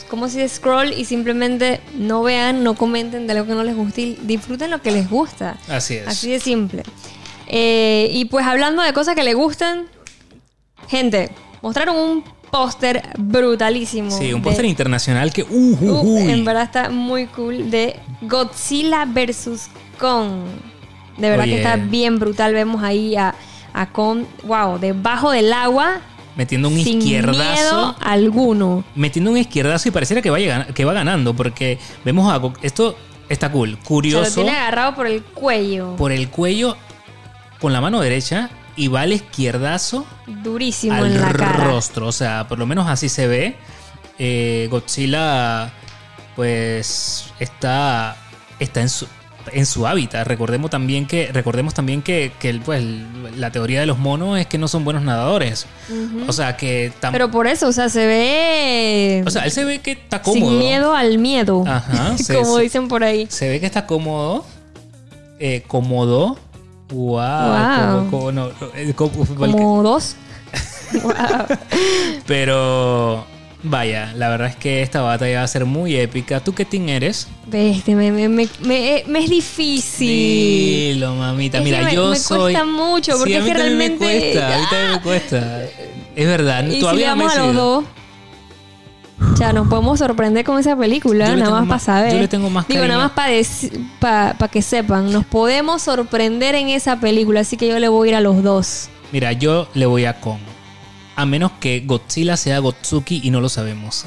como si scroll y simplemente no vean, no comenten de lo que no les guste y disfruten lo que les gusta. Así es. Así de simple. Eh, y pues hablando de cosas que les gustan, gente, mostraron un póster brutalísimo. Sí, un póster internacional que. Uh, uh, Uh, en verdad está muy cool de Godzilla vs. Kong. De verdad Oye. que está bien brutal. Vemos ahí a, a Kong, wow, debajo del agua. Metiendo un sin izquierdazo. miedo alguno. Metiendo un izquierdazo y pareciera que, vaya, gan- que va ganando. Porque vemos a. Esto está cool. Se lo Curioso. tiene agarrado por el cuello. Por el cuello con la mano derecha. Y va el izquierdazo Durísimo al en la cara. rostro. O sea, por lo menos así se ve. Eh, Godzilla, pues, está, está en su en su hábitat. Recordemos también que, recordemos también que, que pues, la teoría de los monos es que no son buenos nadadores. Ujú. O sea que Pero por eso, o sea, se ve. o sea, él se ve que está cómodo. sin miedo al miedo. Ajá, se- como se- dicen por ahí. Se ve que está cómodo. Eh, cómodo. Wow. Wow. Como- como- no, eh, como- Como dos. wow. Pero vaya, la verdad es que esta batalla va a ser muy épica. ¿Tú qué team eres? Bestia, me, me, me, me- me es difícil. Dilo, mamita. Es que Mira, me- yo me soy. cuesta mucho, Sí, porque es que realmente- Me cuesta, a mí también me cuesta. Es verdad, Y si le me damos a los dos, ya nos podemos sorprender con esa película, nada más para saber. yo le tengo más Digo, nada más para que sepan, nos podemos sorprender en esa película, así que yo le voy a ir a los dos. Mira, yo le voy a Kong. A menos que Godzilla sea Gotsuki y no lo sabemos.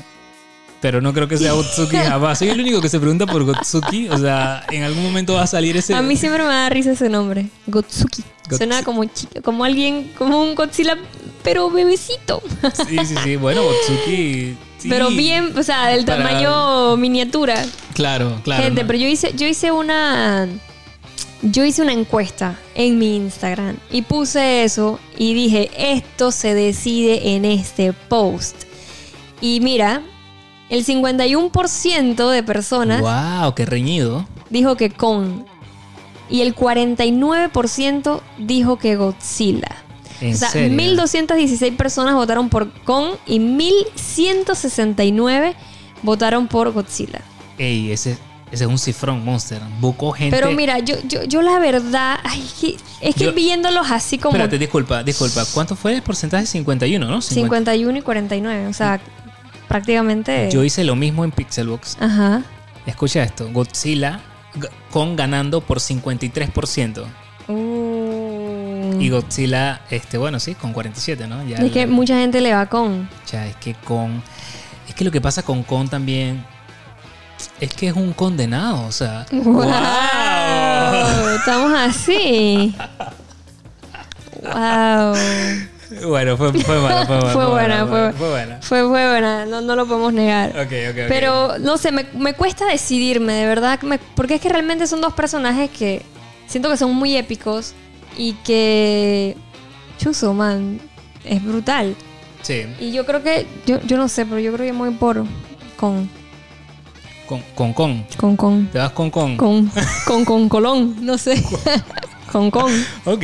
Pero no creo que sea Gotsuki jamás. Soy el único que se pregunta por Gotsuki. O sea, en algún momento va a salir ese. A mí siempre me da risa ese nombre, Gotsuki. Gotsu- Suena como, como alguien, como un Godzilla, pero bebecito. Sí, sí, sí. Bueno, Gotsuki. sí. Pero bien, o sea, del Para- tamaño miniatura. Claro, claro. Gente, ¿no? pero yo hice, yo hice una. Yo hice una encuesta en mi Instagram y puse eso y dije, esto se decide en este post. Y mira, el 51% de personas Wow, qué reñido. dijo que Kong y el 49% dijo que Godzilla. En o sea, serio. 1216 personas votaron por Kong y 1169 votaron por Godzilla. Ey, ese, ese es un cifrón, Monster. Buco gente. Pero mira, yo, yo, yo la verdad, ay, es que Yo- viéndolos así como Espérate, disculpa, disculpa. ¿Cuánto fue el porcentaje? 51, ¿no? 50. 51 y 49, o sea, prácticamente... Yo hice lo mismo en Pixelbox. Ajá. Escucha esto. Godzilla con ganando por 53%. Uh, Y Godzilla, este, bueno, sí, con 47, ¿no? Ya es que mucha gente le va con... ya, es que con. Es que lo que pasa con Con también. Es que es un condenado, o sea. ¡Wow! Estamos así. ¡Wow! Bueno, fue, fue fue bueno. Fue buena, fue- fue buena. Fue, fue buena, no, no lo podemos negar. Ok, ok, ok. Pero no sé, me, me cuesta decidirme, de verdad, me- porque es que realmente son dos personajes que siento que son muy épicos y que chuzo, man, es brutal. Sí. Y yo creo que yo, yo no sé, pero yo creo que voy por con Con, con, con. con con Te vas con, con. con con con Colón, no sé. con con. Ok.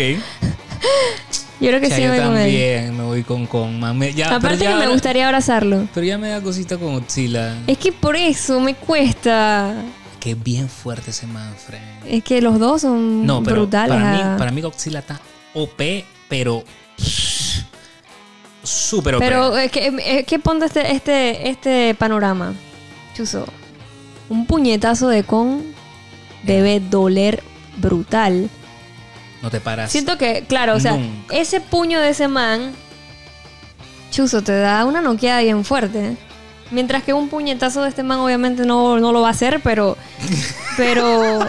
Yo creo que Ya, sí yo voy con también me voy con, con. Me- ya, pero Aparte ya que me gustaría abrazarlo. Pero ya me da cosita con Godzilla. Es que por eso me cuesta. Que es bien fuerte ese Manfred. Es que los dos son No, pero brutales. para, ah. mí, para mí Godzilla está OP, pero súper OP. Pero es que, es que ponte este, este, este panorama. Chuzo. Un puñetazo de con debe doler brutal. no te paras. Siento que, claro, o sea, Nunca. ese puño de ese man, Chuzo, te da una noqueada bien fuerte. Mientras que un puñetazo de este man obviamente no, no lo va a hacer, pero, pero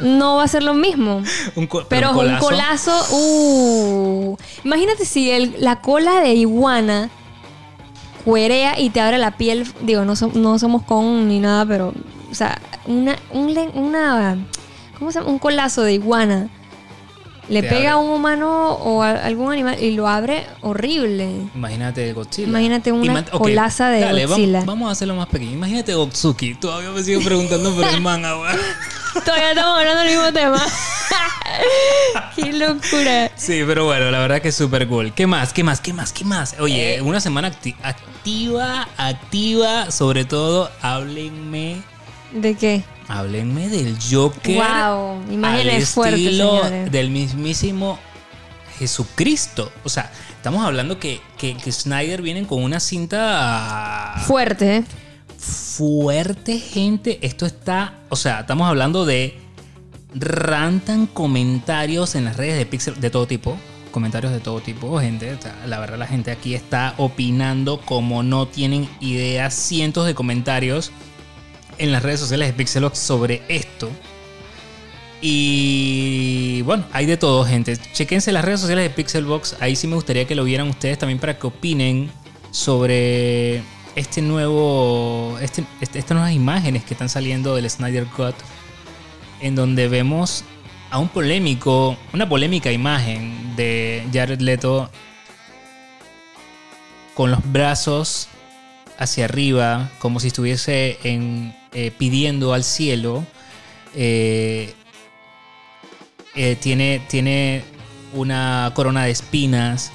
no va a ser lo mismo. un Pero un un colazo, uh. Imagínate si el- la cola de iguana cuerea y te abre la piel. Digo, no, so- no somos con ni nada, pero, o sea, una, un, una, ¿cómo se llama? Un colazo de iguana. Le pega a un humano o a algún animal y lo abre horrible. Imagínate Godzilla. Imagínate una Ima- colaza de dale, Godzilla. Vamos, a hacerlo más pequeño. Imagínate Gotsuki. Todavía me sigo preguntando por el manga, weón. Todavía estamos hablando del mismo tema. Qué locura. Sí, pero bueno, la verdad que es súper cool. ¿Qué más? ¿Qué más? ¿Qué más? ¿Qué más? Eh. Oye, una semana acti- activa, activa. Sobre todo, háblenme, ¿De qué? háblenme del Joker. Wow, imágenes fuertes, estilo señores. del mismísimo Jesucristo. O sea, estamos hablando que, que, que Snyder viene con una cinta Fuerte, ¿eh? fuerte, gente. Esto está, o sea, estamos hablando de rantan comentarios en las redes de Pixel de todo tipo. Comentarios de todo tipo, gente. O sea, la verdad, la gente aquí está opinando como no tienen idea. Cientos de comentarios en las redes sociales de Pixelox sobre esto. Y bueno, hay de todo, gente. Chequense las redes sociales de Pixelbox. Ahí sí me gustaría que lo vieran ustedes también para que opinen sobre este nuevo. Este, este- estas nuevas imágenes que están saliendo del Snyder Cut. En donde vemos a un polémico. Una polémica imagen de Jared Leto. Con los brazos hacia arriba. Como si estuviese en, eh, pidiendo al cielo. Eh, eh, tiene, tiene una corona de espinas.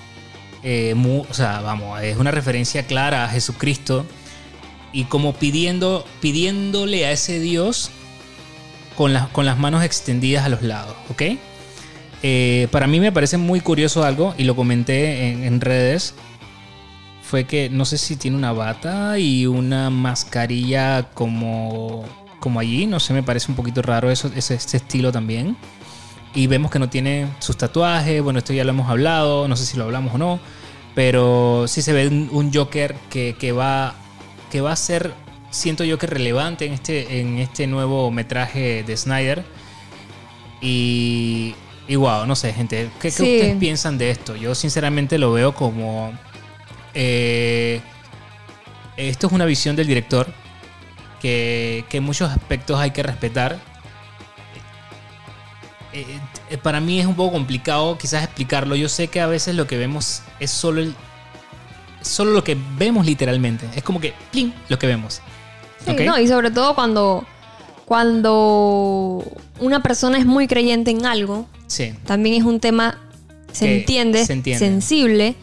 o sea, vamos, es una referencia clara a Jesucristo. Y como pidiendo, pidiéndole a ese Dios con, las con las manos extendidas a los lados, ¿ok? Para mí me parece muy curioso algo, y lo comenté en, en redes, fue que no sé si tiene una bata y una mascarilla como, como allí, no sé, me parece un poquito raro eso, ese, ese estilo también. Y vemos que no tiene sus tatuajes, bueno, esto ya lo hemos hablado, no sé si lo hablamos o no, pero sí se ve un, un Joker que, que va, que va a ser, siento yo que relevante en este, en este nuevo metraje de Snyder. Y, y wow, no sé, gente, ¿qué, qué ustedes piensan de esto? Yo sinceramente lo veo como... eh, esto es una visión del director que, que en muchos aspectos hay que respetar. Eh, eh, para mí es un poco complicado quizás explicarlo. Yo sé que a veces lo que vemos es solo el, solo lo que vemos literalmente. Es como que plin lo que vemos. No, y sobre todo cuando, cuando una persona es muy creyente en algo, Sí. también es un tema, se entiende, se entiende. sensible.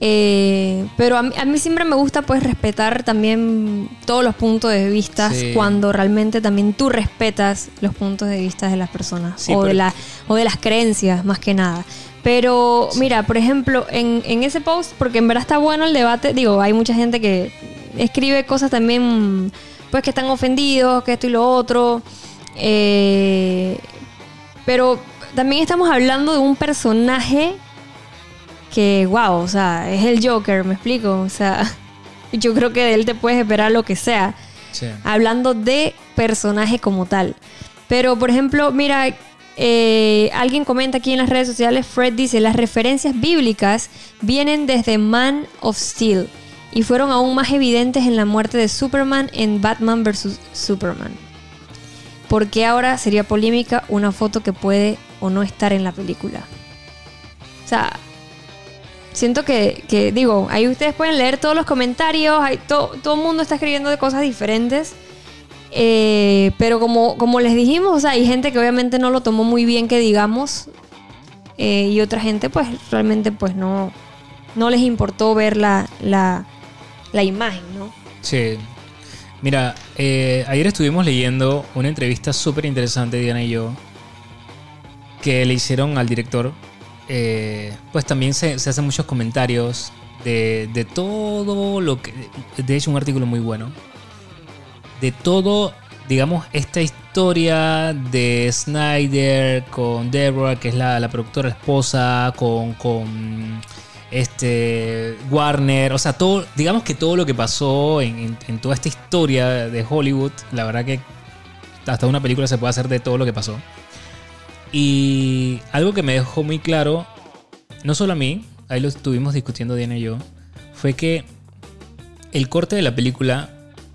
Eh, pero a mí, a mí siempre me gusta pues respetar también todos los puntos de vista Sí. cuando realmente también tú respetas los puntos de vista de las personas Sí, o, de la, o de las creencias más que nada. Pero mira, por ejemplo, en, en ese post, porque en verdad está bueno el debate, digo, hay mucha gente que escribe cosas también pues que están ofendidos, que esto y lo otro. Eh, pero también estamos hablando de un personaje que, wow, o sea, es el Joker, me explico. O sea, yo creo que de él te puedes esperar lo que sea. Sí. Hablando de personaje como tal. Pero, por ejemplo, mira, eh, alguien comenta aquí en las redes sociales, Fred dice, las referencias bíblicas vienen desde Man of Steel y fueron aún más evidentes en la muerte de Superman en Batman vs. Superman. ¿por qué ahora sería polémica una foto que puede o no estar en la película? O sea, siento que, que, digo, ahí ustedes pueden leer todos los comentarios, hay to- todo el mundo está escribiendo de cosas diferentes. Eh, pero como, como les dijimos, o sea, hay gente que obviamente no lo tomó muy bien que digamos. eh, y otra gente, pues, realmente, pues, no, no les importó ver la, la, la imagen, ¿no? Sí. Mira, eh, ayer estuvimos leyendo una entrevista súper interesante, Diana y yo, que le hicieron al director. Eh, pues también se, hacen muchos comentarios de, de todo lo que... De hecho, un artículo muy bueno. De todo, digamos, esta historia de Snyder con Deborah, que es la, la productora esposa, con... con este Warner, o sea, todo, digamos que todo lo que pasó en- en toda esta historia de Hollywood, la verdad que hasta una película se puede hacer de todo lo que pasó. Y algo que me dejó muy claro, no solo a mí, ahí lo estuvimos discutiendo Diana y yo, fue que el corte de la película,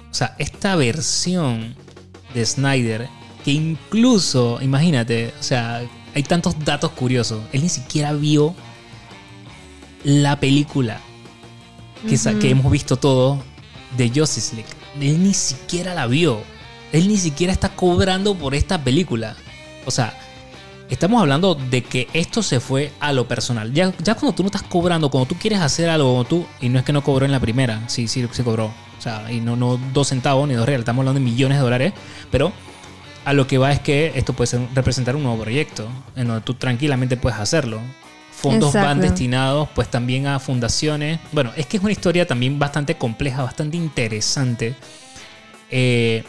o sea, esta versión de Snyder, que incluso, imagínate, o sea, hay tantos datos curiosos, él ni siquiera vio la película que, que hemos visto todo de Justice League. Él ni siquiera la vio. Él ni siquiera está cobrando por esta película. O sea, estamos hablando de que esto se fue a lo personal. Ya, ya cuando tú no estás cobrando, cuando tú quieres hacer algo, tú, y no es que no cobró en la primera, sí, sí, se cobró. O sea, y no, no dos centavos ni dos reales, estamos hablando de millones de dólares, pero a lo que va es que esto puede ser- representar un nuevo proyecto, en donde tú tranquilamente puedes hacerlo. Fondos van destinados pues también a fundaciones. Bueno, es que es una historia también bastante compleja, bastante interesante. Eh,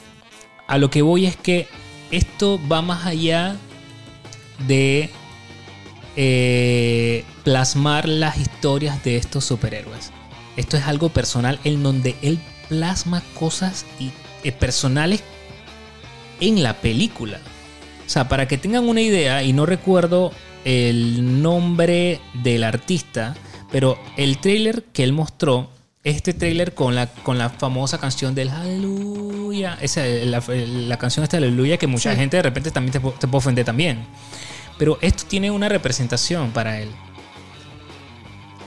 a lo que voy es que esto va más allá de eh, plasmar las historias de estos superhéroes. Esto es algo personal en donde él plasma cosas y, eh, personales en la película. O sea, para que tengan una idea, y no recuerdo el nombre del artista, pero el trailer que él mostró, este trailer con la, con la famosa canción del Aleluya, esa, la, la canción esta de Aleluya que mucha Sí. gente de repente también te, te puede ofender también. Pero esto tiene una representación para él.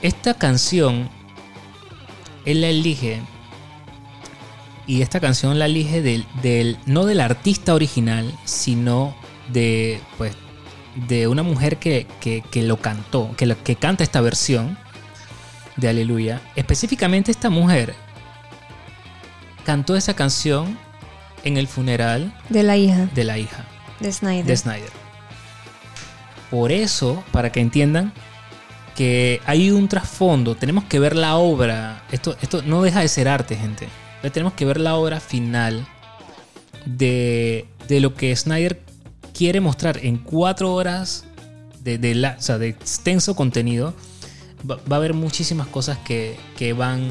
Esta canción, él la elige y esta canción la elige del, del- no del artista original, sino de, pues, de una mujer que, que- que lo cantó, que, lo- que canta esta versión de Aleluya. Específicamente esta mujer cantó esa canción en el funeral De la hija de la hija de Snyder. de Snyder. Por eso, para que entiendan que hay un trasfondo, tenemos que ver la obra. Esto, esto no deja de ser arte, gente. Tenemos que ver la obra final de, de lo que Snyder quiere mostrar en cuatro horas de, de la- o sea, de extenso contenido. Va, a haber muchísimas cosas que, que van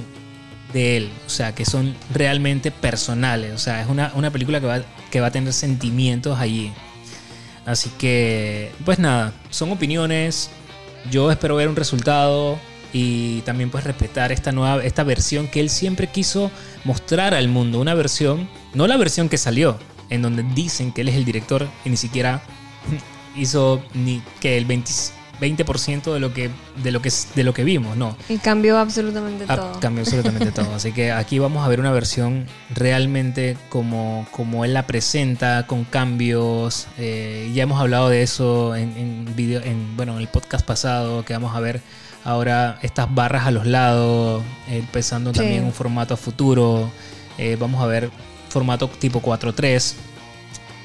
de él, o sea, que son realmente personales. O sea, es una, una película que va, que va a tener sentimientos allí. Así que, pues nada, son opiniones. Yo espero ver un resultado y también pues respetar esta nueva, esta versión que él siempre quiso mostrar al mundo. Una versión, no la versión que salió, en donde dicen que él es el director y ni siquiera hizo ni que el 20, 20% de lo que, de lo que, de lo que vimos, no. Y cambió absolutamente Ah, todo. Cambió absolutamente todo. Así que aquí vamos a ver una versión realmente como, como él la presenta, con cambios. Eh, ya hemos hablado de eso en, en video, en, bueno, en el podcast pasado, que vamos a ver ahora estas barras a los lados, eh, empezando Sí. también un formato futuro. Eh, vamos a ver formato tipo 4.3.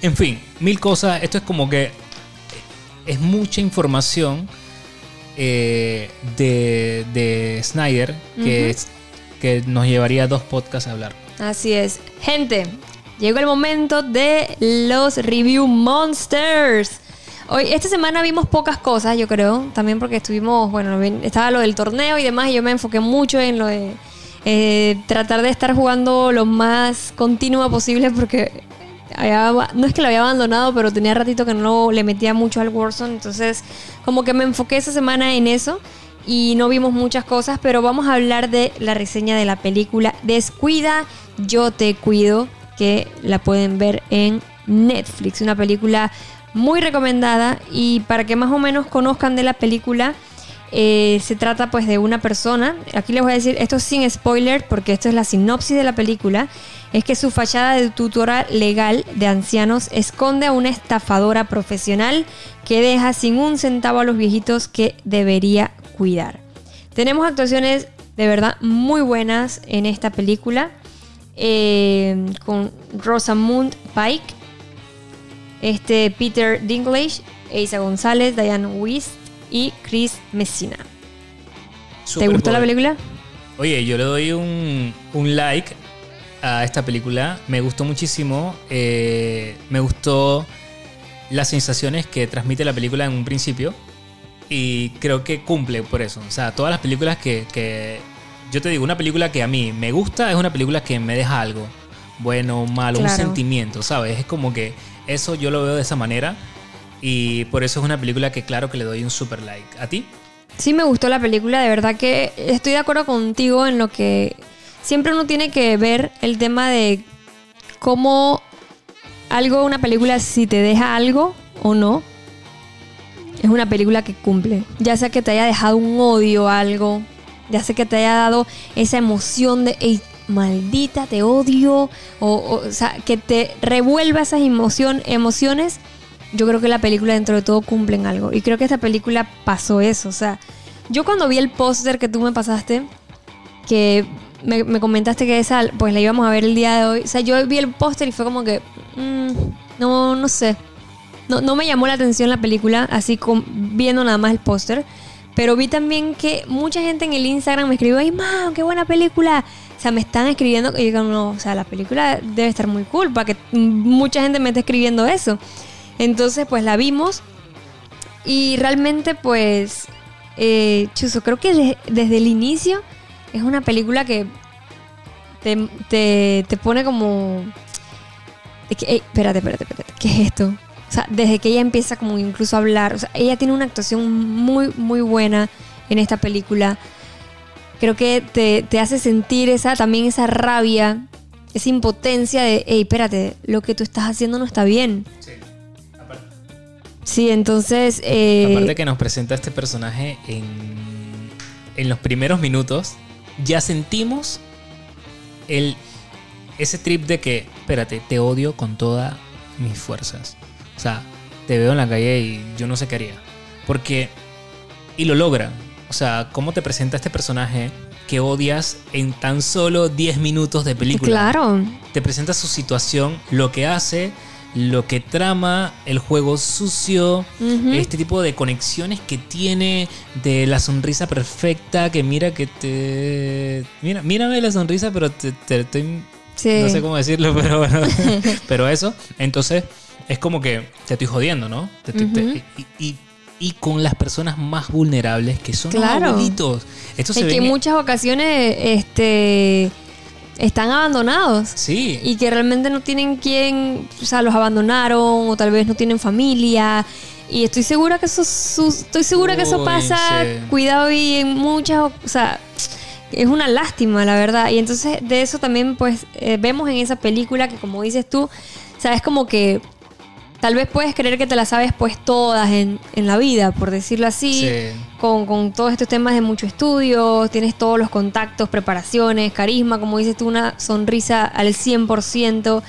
En fin, mil cosas. Esto es como que es mucha información eh, de, de Snyder que, es- que nos llevaría dos podcasts a hablar. Así es. Gente, llegó el momento de los Review Monsters. Hoy, esta semana vimos pocas cosas, yo creo. También porque estuvimos, bueno, estaba lo del torneo y demás. Y yo me enfoqué mucho en lo de eh, tratar de estar jugando lo más continuo posible porque no es que lo había abandonado, pero tenía ratito que no le metía mucho al Warzone. Entonces, como que me enfoqué esa semana en eso y no vimos muchas cosas, pero vamos a hablar de la reseña de la película Descuida, yo te cuido, que la pueden ver en Netflix. Una película muy recomendada y para que más o menos conozcan de la película, eh, se trata pues de una persona, aquí les voy a decir, esto sin spoiler porque esto es la sinopsis de la película, es que su fachada de tutora legal de ancianos esconde a una estafadora profesional que deja sin un centavo a los viejitos que debería cuidar. Tenemos actuaciones de verdad muy buenas en esta película eh, con Rosamund Pike, este Peter Dinklage, Isa González, Diane Wist y Chris Messina. ¿Te Super gustó la película? Oye, yo le doy un, un like a esta película. Me gustó muchísimo. eh, me gustó las sensaciones que transmite la película en un principio. Y creo que cumple por eso. O sea, todas las películas que, que- Yo te digo, una película que a mí me gusta es una película que me deja algo. Bueno, malo, un Claro. sentimiento, ¿sabes? Es como que eso yo lo veo de esa manera. Y por eso es una película que claro que le doy un super like. ¿A ti? Sí me gustó la película, de verdad que estoy de acuerdo contigo en lo que siempre uno tiene que ver el tema de cómo algo, una película, si te deja algo o no, es una película que cumple. Ya sea que te haya dejado un odio a algo, ya sea que te haya dado esa emoción de, "Ey, maldita, te odio, o, o, o sea, que te revuelva esas emoción, emociones yo creo que la película dentro de todo cumple en algo. Y creo que esta película pasó eso. O sea, yo cuando vi el póster que tú me pasaste, que me, me comentaste que esa, pues la íbamos a ver el día de hoy. O sea, yo vi el póster y fue como que, mm, no, no sé. No, no me llamó la atención la película, así con, viendo nada más el póster. Pero vi también que mucha gente en el Instagram me escribió, ¡ay, man, qué buena película! O sea, me están escribiendo y digo, no, o sea, la película debe estar muy cool para que mucha gente me esté escribiendo eso. Entonces, pues la vimos y realmente, pues, eh, Chuzo, creo que de- desde el inicio es una película que te, te- pone como... de que, "Ey, espérate, espérate, espérate, ¿qué es esto? O sea, desde que ella empieza como incluso a hablar, o sea, ella tiene una actuación muy, muy buena en esta película. Creo que te, te hace sentir esa, también esa rabia, esa impotencia de, hey, espérate, lo que tú estás haciendo no está bien. Sí. Sí, entonces... eh, Aparte que nos presenta este personaje en, en los primeros minutos, ya sentimos el, ese trip de que, espérate, te odio con todas mis fuerzas. O sea, te veo en la calle y yo no sé qué haría. Porque, y lo logra. O sea, cómo te presenta este personaje que odias en tan solo 10 minutos de película Claro. te presenta su situación, lo que hace, lo que trama, el juego sucio, este tipo de conexiones que tiene, de la sonrisa perfecta, que mira que te... Mira, mírame la sonrisa, pero te, te estoy... Sí. No sé cómo decirlo, pero bueno. pero eso, entonces es como que te estoy jodiendo, ¿no? Te- te- te- y, y- y con las personas más vulnerables que son Claro. los abuelitos. Esto Es que en muchas ocasiones este, están abandonados. Sí. Y que realmente no tienen quien, o sea, los abandonaron o tal vez no tienen familia. Y estoy segura que eso, su- estoy segura que eso pasa. sí. Cuidado y en muchas, o sea, es una lástima, la verdad. Y entonces de eso también, pues, eh, vemos en esa película que como dices tú, sabes como que tal vez puedes creer que te las sabes pues todas en, en la vida, por decirlo así Sí. con, con todos estos temas de mucho estudio, tienes todos los contactos, preparaciones, carisma, como dices tú, una sonrisa al 100%,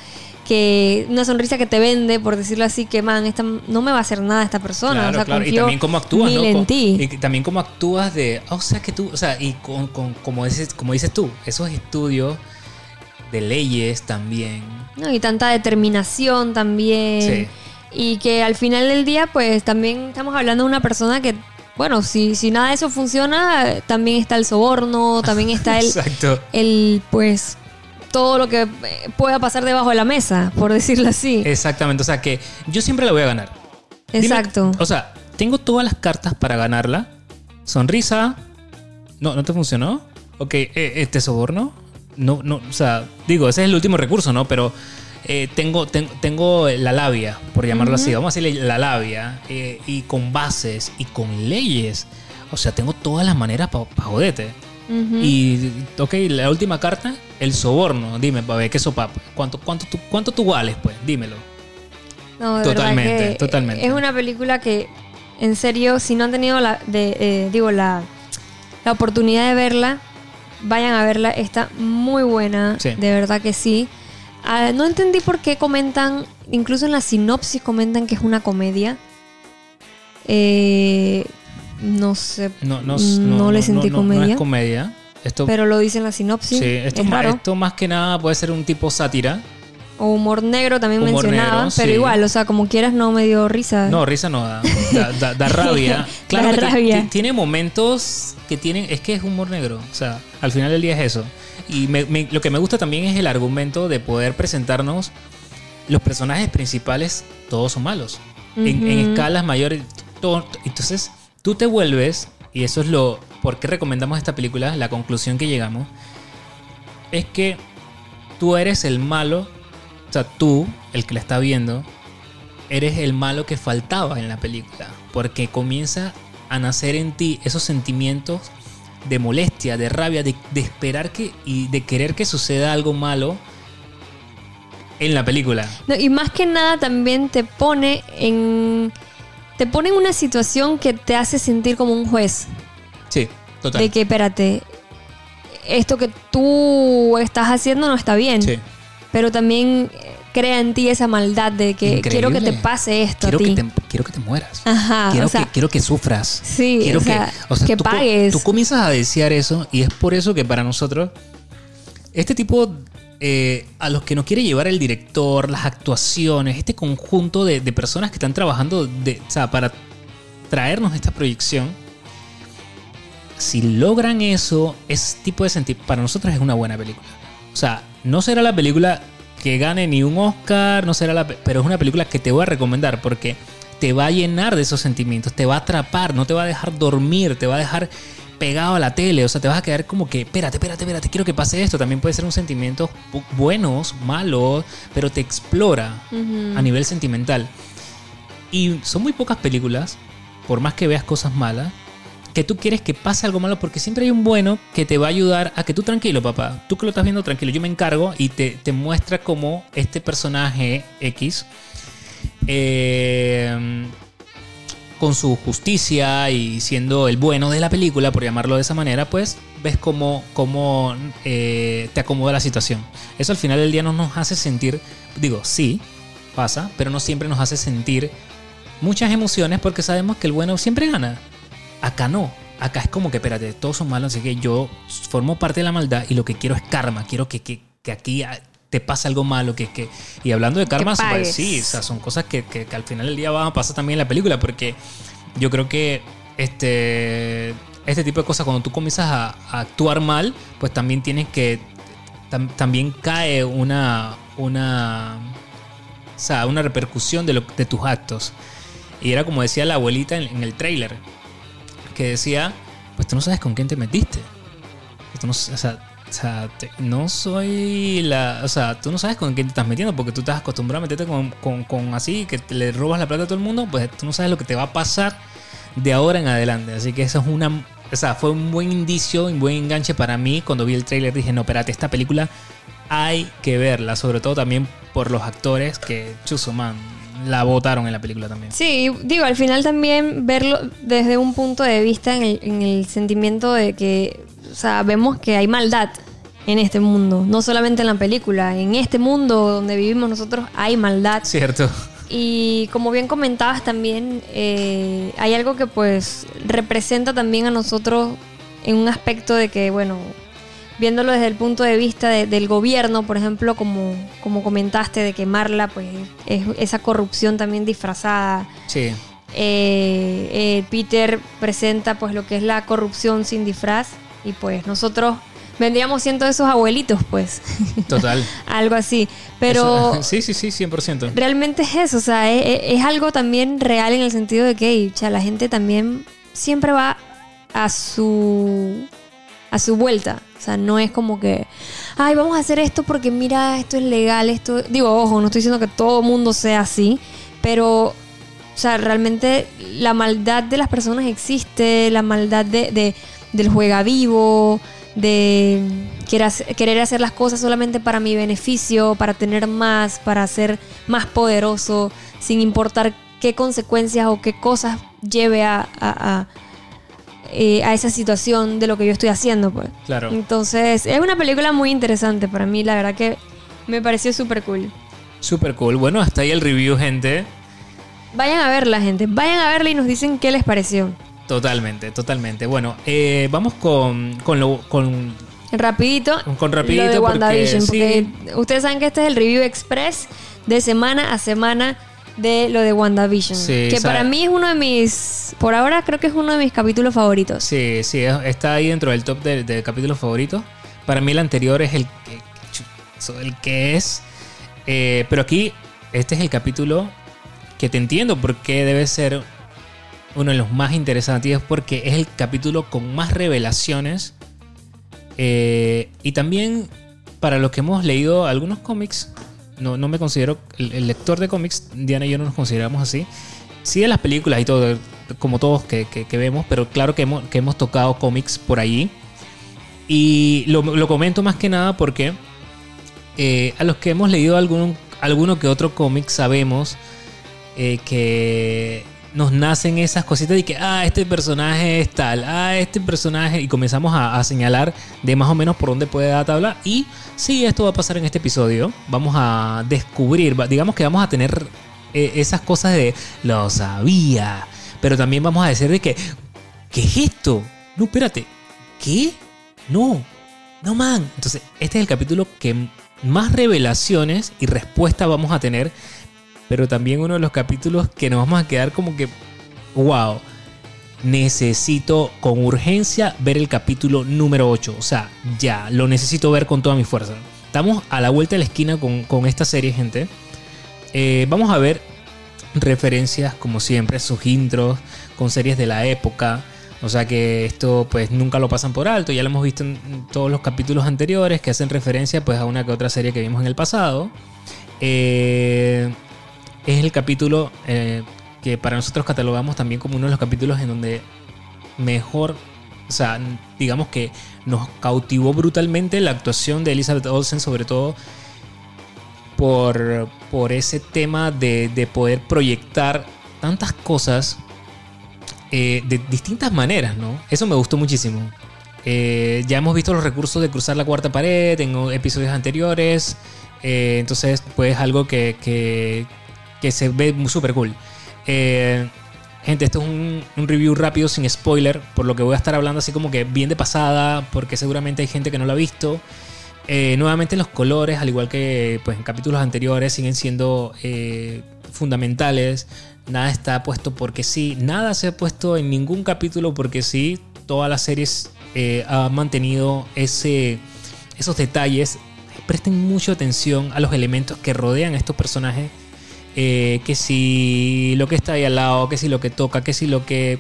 que una sonrisa que te vende, por decirlo así, que man, esta, no me va a hacer nada esta persona. Claro, o sea, claro. Y también cómo actúas, ¿no? en Co- ti. Y también cómo actúas de. ah, o sea, que tú. O sea, y con, con- como, dices, como dices tú, esos estudios de leyes también. ¿No? Y tanta determinación también. Sí. Y que al final del día, pues también estamos hablando de una persona que, bueno, si, si nada de eso funciona, también está el soborno, también está el, Exacto. el pues todo lo que eh, pueda pasar debajo de la mesa, por decirlo así. Exactamente. O sea, que yo siempre la voy a ganar. Dime- Exacto. o sea, tengo todas las cartas para ganarla. Sonrisa. No, ¿no te funcionó? Ok, este soborno. No, no, o sea, digo, ese es el último recurso, ¿no? Pero eh, tengo, ten- tengo la labia, por llamarlo así. Vamos a decirle la labia. eh, y con bases y con leyes. O sea, tengo todas las maneras para joderte. Y, ok, la última carta, el soborno. Dime, para ver, ¿qué sopa? ¿Cuánto, cuánto, tú, ¿Cuánto tú vales, pues? Dímelo. No, de verdad Totalmente, que totalmente. Es una película que, en serio, si no han tenido la, de, eh, digo, la, la oportunidad de verla, vayan a verla. Está muy buena, Sí. de verdad que sí. Ah, no entendí por qué comentan, incluso en la sinopsis comentan que es una comedia. Eh, no sé, No, no, no, no, le sentí no, comedia, No es comedia. Esto, pero lo dice en la sinopsis. sí, esto, es ma- raro. esto más que nada puede ser un tipo sátira. O humor negro también Humor negro, pero sí. igual, o sea, como quieras no me dio risa. No, risa no da. Da, da- da rabia. Claro Da que ti- rabia. ti- tiene momentos que tienen. Es que es humor negro. O sea, al final del día es eso. Y me- me- lo que me gusta también es el argumento de poder presentarnos. Los personajes principales, todos son malos. En, escalas mayores. todo- entonces, tú te vuelves. Y eso es lo. ¿Por qué recomendamos esta película? La conclusión que llegamos. Es que tú eres el malo. O sea, tú, el que la está viendo, eres el malo que faltaba en la película. Porque comienza a nacer en ti esos sentimientos de molestia, de rabia, de, de esperar que y de querer que suceda algo malo en la película. No, y más que nada también te pone en. Te pone en una situación que te hace sentir como un juez. Sí, total. De que, espérate, esto que tú estás haciendo no está bien. Sí. Pero también eh, crea en ti esa maldad de que Increíble. quiero que te pase esto Quiero a ti. que, te, quiero que te mueras. Ajá, quiero, o sea, que, quiero que sufras. sí, quiero o sea, que, o sea, que tú, pagues. Tú comienzas a desear eso y es por eso que para nosotros, este tipo, eh, a los que nos quiere llevar el director, las actuaciones, este conjunto de, de personas que están trabajando de, o sea, para traernos esta proyección, si logran eso, ese tipo de sentir, para nosotros es una buena película. O sea, no será la película que gane ni un Oscar, no será la, pe- pero es una película que te voy a recomendar porque te va a llenar de esos sentimientos, te va a atrapar, no te va a dejar dormir, te va a dejar pegado a la tele, o sea, te vas a quedar como que, espérate, espérate, espérate, quiero que pase esto. También puede ser un sentimiento bu- buenos, malos, pero te explora a nivel sentimental. Y son muy pocas películas, por más que veas cosas malas, que tú quieres que pase algo malo porque siempre hay un bueno que te va a ayudar a que tú tranquilo, papá. Tú que lo estás viendo tranquilo, yo me encargo y te, te muestra cómo este personaje X, eh, con su justicia y siendo el bueno de la película, por llamarlo de esa manera, pues ves cómo, cómo eh, te acomoda la situación. Eso al final del día no nos hace sentir, digo, sí, pasa, pero no siempre nos hace sentir muchas emociones porque sabemos que el bueno siempre gana. Acá no. Acá es como que, espérate, todos son malos, así que yo formo parte de la maldad y lo que quiero es karma. Quiero que, que, que aquí te pase algo malo. Que, que... Y hablando de karma, sí, o sea, son cosas que, que- que al final del día van a pasar también en la película porque yo creo que este, este tipo de cosas, cuando tú comienzas a, a actuar mal, pues también tienes que. tam- también cae una. una o sea, una repercusión de, lo- de tus actos. Y era como decía la abuelita en, en el trailer, que decía, pues tú no sabes con quién te metiste. Tú no, o sea, no soy la... O sea, tú no sabes con quién te estás metiendo porque tú estás acostumbrado a meterte con, con- con así, que le robas la plata a todo el mundo, pues tú no sabes lo que te va a pasar de ahora en adelante. Así que eso es una... O sea, fue un buen indicio, un buen enganche para mí. Cuando vi el trailer dije, no, espérate, esta película hay que verla. Sobre todo también por los actores que, chuzo, man, la votaron en la película también. Sí, digo, al final también verlo desde un punto de vista en el, en el sentimiento de que, o sea, vemos que hay maldad en este mundo, no solamente en la película, en este mundo donde vivimos nosotros hay maldad. Cierto. Y como bien comentabas también, eh, hay algo que pues representa también a nosotros en un aspecto de que, bueno, viéndolo desde el punto de vista de- del gobierno, por ejemplo, como, como comentaste, de quemarla, pues es esa corrupción también disfrazada. Sí. Eh, eh, Peter presenta pues lo que es la corrupción sin disfraz y pues nosotros vendríamos siendo esos abuelitos, pues, Total. algo así. Pero Eso- sí, sí, sí, 100%. realmente es eso, o sea, es, algo también real en el sentido de que cha, la gente también siempre va a su a su vuelta. O sea, no es como que, ay, vamos a hacer esto porque mira, esto es legal, esto... Digo, ojo, no estoy diciendo que todo mundo sea así, pero, o sea, realmente la maldad de las personas existe, la maldad de, de- del juega vivo, de querer hacer, las cosas solamente para mi beneficio, para tener más, para ser más poderoso. sin importar qué consecuencias o qué cosas lleve a, eh, a esa situación de lo que yo estoy haciendo. Pues. Claro. Entonces, es una película muy interesante para mí, la verdad que me pareció súper cool. Super cool. Bueno, hasta ahí el review, gente. Vayan a verla, gente. Vayan a verla y nos dicen qué les pareció. Totalmente, totalmente. Bueno, eh, vamos con, con, lo, con Rapidito. Con rapidito, lo de porque WandaVision. Porque, sí. ustedes saben que este es el review express de semana a semana de lo de WandaVision. Sí, que o sea- para mí es uno de mis. Por ahora creo que es uno de mis capítulos favoritos. Sí, sí, es- está ahí dentro del top de, de capítulos favoritos. Para mí el anterior es el que, el que es. Eh, pero aquí, este es el capítulo que te entiendo porque debe ser uno de los más interesantes porque es el capítulo con más revelaciones. Eh, y también para los que hemos leído algunos cómics, no, no me considero el, lector de cómics, Diana y yo no nos consideramos así. Sí de las películas y todo, como todos que, que- que vemos, pero claro que hemos, que hemos tocado cómics por allí. Y lo, lo comento más que nada porque eh, a los que hemos leído algún, alguno que otro cómic sabemos eh, que nos nacen esas cositas de que, ah, este personaje es tal, ah, este personaje, y comenzamos a, señalar de más o menos por dónde puede dar tabla. Y sí, esto va a pasar en este episodio. Vamos a descubrir, digamos que vamos a tener eh, esas cosas de, lo sabía, pero también vamos a decir de que, ¿qué es esto? No, espérate, ¿qué? No, no, man. Entonces, este es el capítulo que más revelaciones y respuestas vamos a tener pero también uno de los capítulos que nos vamos a quedar como que, wow, necesito con urgencia ver el capítulo número 8. O sea, ya, lo necesito ver con toda mi fuerza. Estamos a la vuelta de la esquina con, con esta serie, gente. Eh, vamos a ver referencias, como siempre, sus intros con series de la época. O sea que esto pues nunca lo pasan por alto. Ya lo hemos visto en todos los capítulos anteriores que hacen referencia pues a una que otra serie que vimos en el pasado. Eh, es el capítulo eh, que para nosotros catalogamos también como uno de los capítulos en donde mejor, o sea, digamos que nos cautivó brutalmente la actuación de Elizabeth Olsen, sobre todo por, por ese tema de, de poder proyectar tantas cosas eh, de distintas maneras, ¿no? Eso me gustó muchísimo. Eh, ya hemos visto los recursos de cruzar la cuarta pared en episodios anteriores. entonces, pues algo que, que se ve súper cool. Eh, gente, esto es un, review rápido sin spoiler, por lo que voy a estar hablando así como que bien de pasada, porque seguramente hay gente que no lo ha visto. Eh, nuevamente los colores, al igual que pues, en capítulos anteriores, siguen siendo eh, fundamentales. Nada está puesto porque sí, nada se ha puesto en ningún capítulo porque sí. Todas las series han mantenido ese, esos detalles. Presten mucha atención a los elementos que rodean a estos personajes. Eh, que si lo que está ahí al lado, que si lo que toca, que si lo que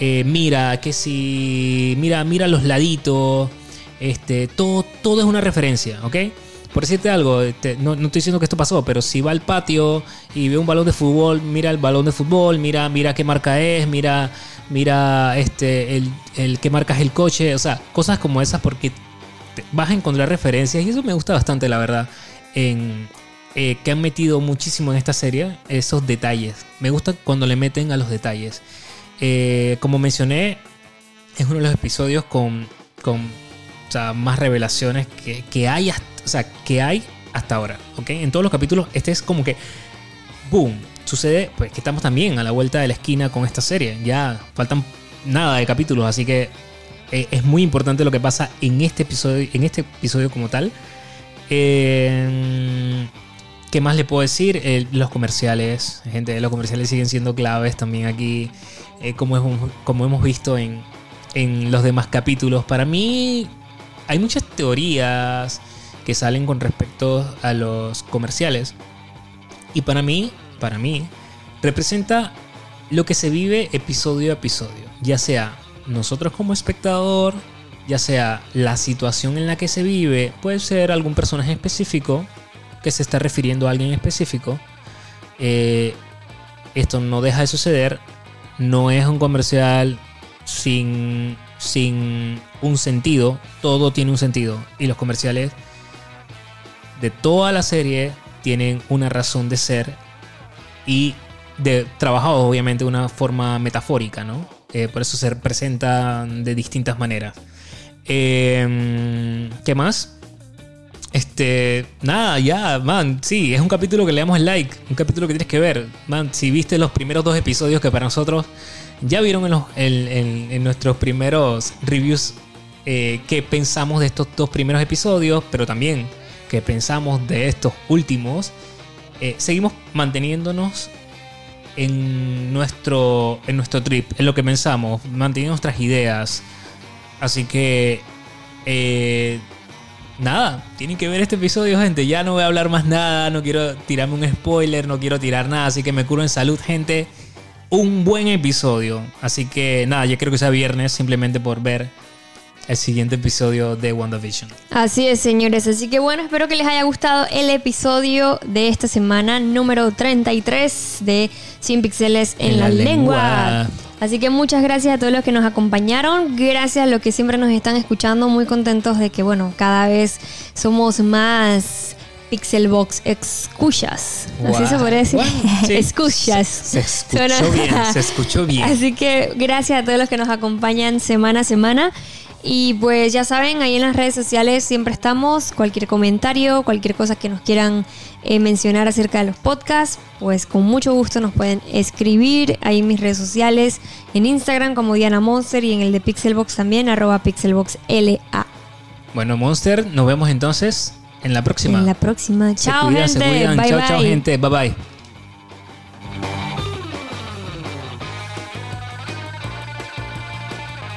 eh, mira, que si mira, mira los laditos. Este, todo, todo es una referencia, ¿ok? Por decirte algo, este, no, no estoy diciendo que esto pasó, pero si va al patio y ve un balón de fútbol, mira el balón de fútbol, mira, mira qué marca es, mira, mira este, el, el qué marca es el coche, o sea, cosas como esas porque vas a encontrar referencias y eso me gusta bastante, la verdad, en, eh, que han metido muchísimo en esta serie, esos detalles. Me gusta cuando le meten a los detalles. Eh, como mencioné, es uno de los episodios con, con más revelaciones que, que hay hasta, o sea, que hay hasta ahora. ¿ok? En todos los capítulos, este es como que, boom, sucede, pues que estamos también a la vuelta de la esquina con esta serie. Ya faltan nada de capítulos, así que eh, es muy importante lo que pasa en este episodio, en este episodio como tal. Eh, ¿Qué más le puedo decir? Eh, los comerciales, gente, los comerciales siguen siendo claves también aquí, eh, como, hemos, visto en, en los demás capítulos. Para mí hay muchas teorías que salen con respecto a los comerciales. Y para mí, para mí, representa lo que se vive episodio a episodio. Ya sea nosotros como espectador, ya sea la situación en la que se vive, puede ser algún personaje específico que se está refiriendo a alguien específico. Eh, esto no deja de suceder. No es un comercial sin, sin un sentido. Todo tiene un sentido. Y los comerciales de toda la serie tienen una razón de ser y de, trabajado obviamente de una forma metafórica, ¿no? Eh, por eso se presentan de distintas maneras. Eh, ¿Qué más? Este, nada, ya, man, sí, es un capítulo que le damos like, un capítulo que tienes que ver. Man, si viste los primeros dos episodios que para nosotros ya vieron en, los- en- en- nuestros primeros reviews eh, qué pensamos de estos dos primeros episodios, pero también qué pensamos de estos últimos, eh, seguimos manteniéndonos en nuestro, en nuestro trip, en lo que pensamos, manteniendo nuestras ideas. Así que, eh, nada, tienen que ver este episodio, gente. Ya no voy a hablar más nada, no quiero tirarme un spoiler, no quiero tirar nada, así que me curo en salud, gente. Un buen episodio. Así que, nada, ya creo que sea viernes, simplemente por ver el siguiente episodio de WandaVision. Así es, señores. Así que bueno, espero que les haya gustado el episodio de esta semana, número 33 de 100 píxeles en, la, lengua. Así que muchas gracias a todos los que nos acompañaron. Gracias a los que siempre nos están escuchando. Muy contentos de que, bueno, cada vez somos más Pixelbox escuchas. Así Guau. se podría decir. Bueno, sí. escuchas. Se escuchó Suena- bien, se escuchó bien. Así que gracias a todos los que nos acompañan semana a semana. Y pues ya saben, ahí en las redes sociales siempre estamos. Cualquier comentario, cualquier cosa que nos quieran eh, mencionar acerca de los podcasts, pues con mucho gusto nos pueden escribir ahí en mis redes sociales, en Instagram como Diana Monster y en el de Pixelbox también, arroba PixelboxLA. Bueno, Monster, nos vemos entonces en la próxima. En la próxima. Chao, cuidan, gente. Bye, chao, bye. chao, gente. Bye bye.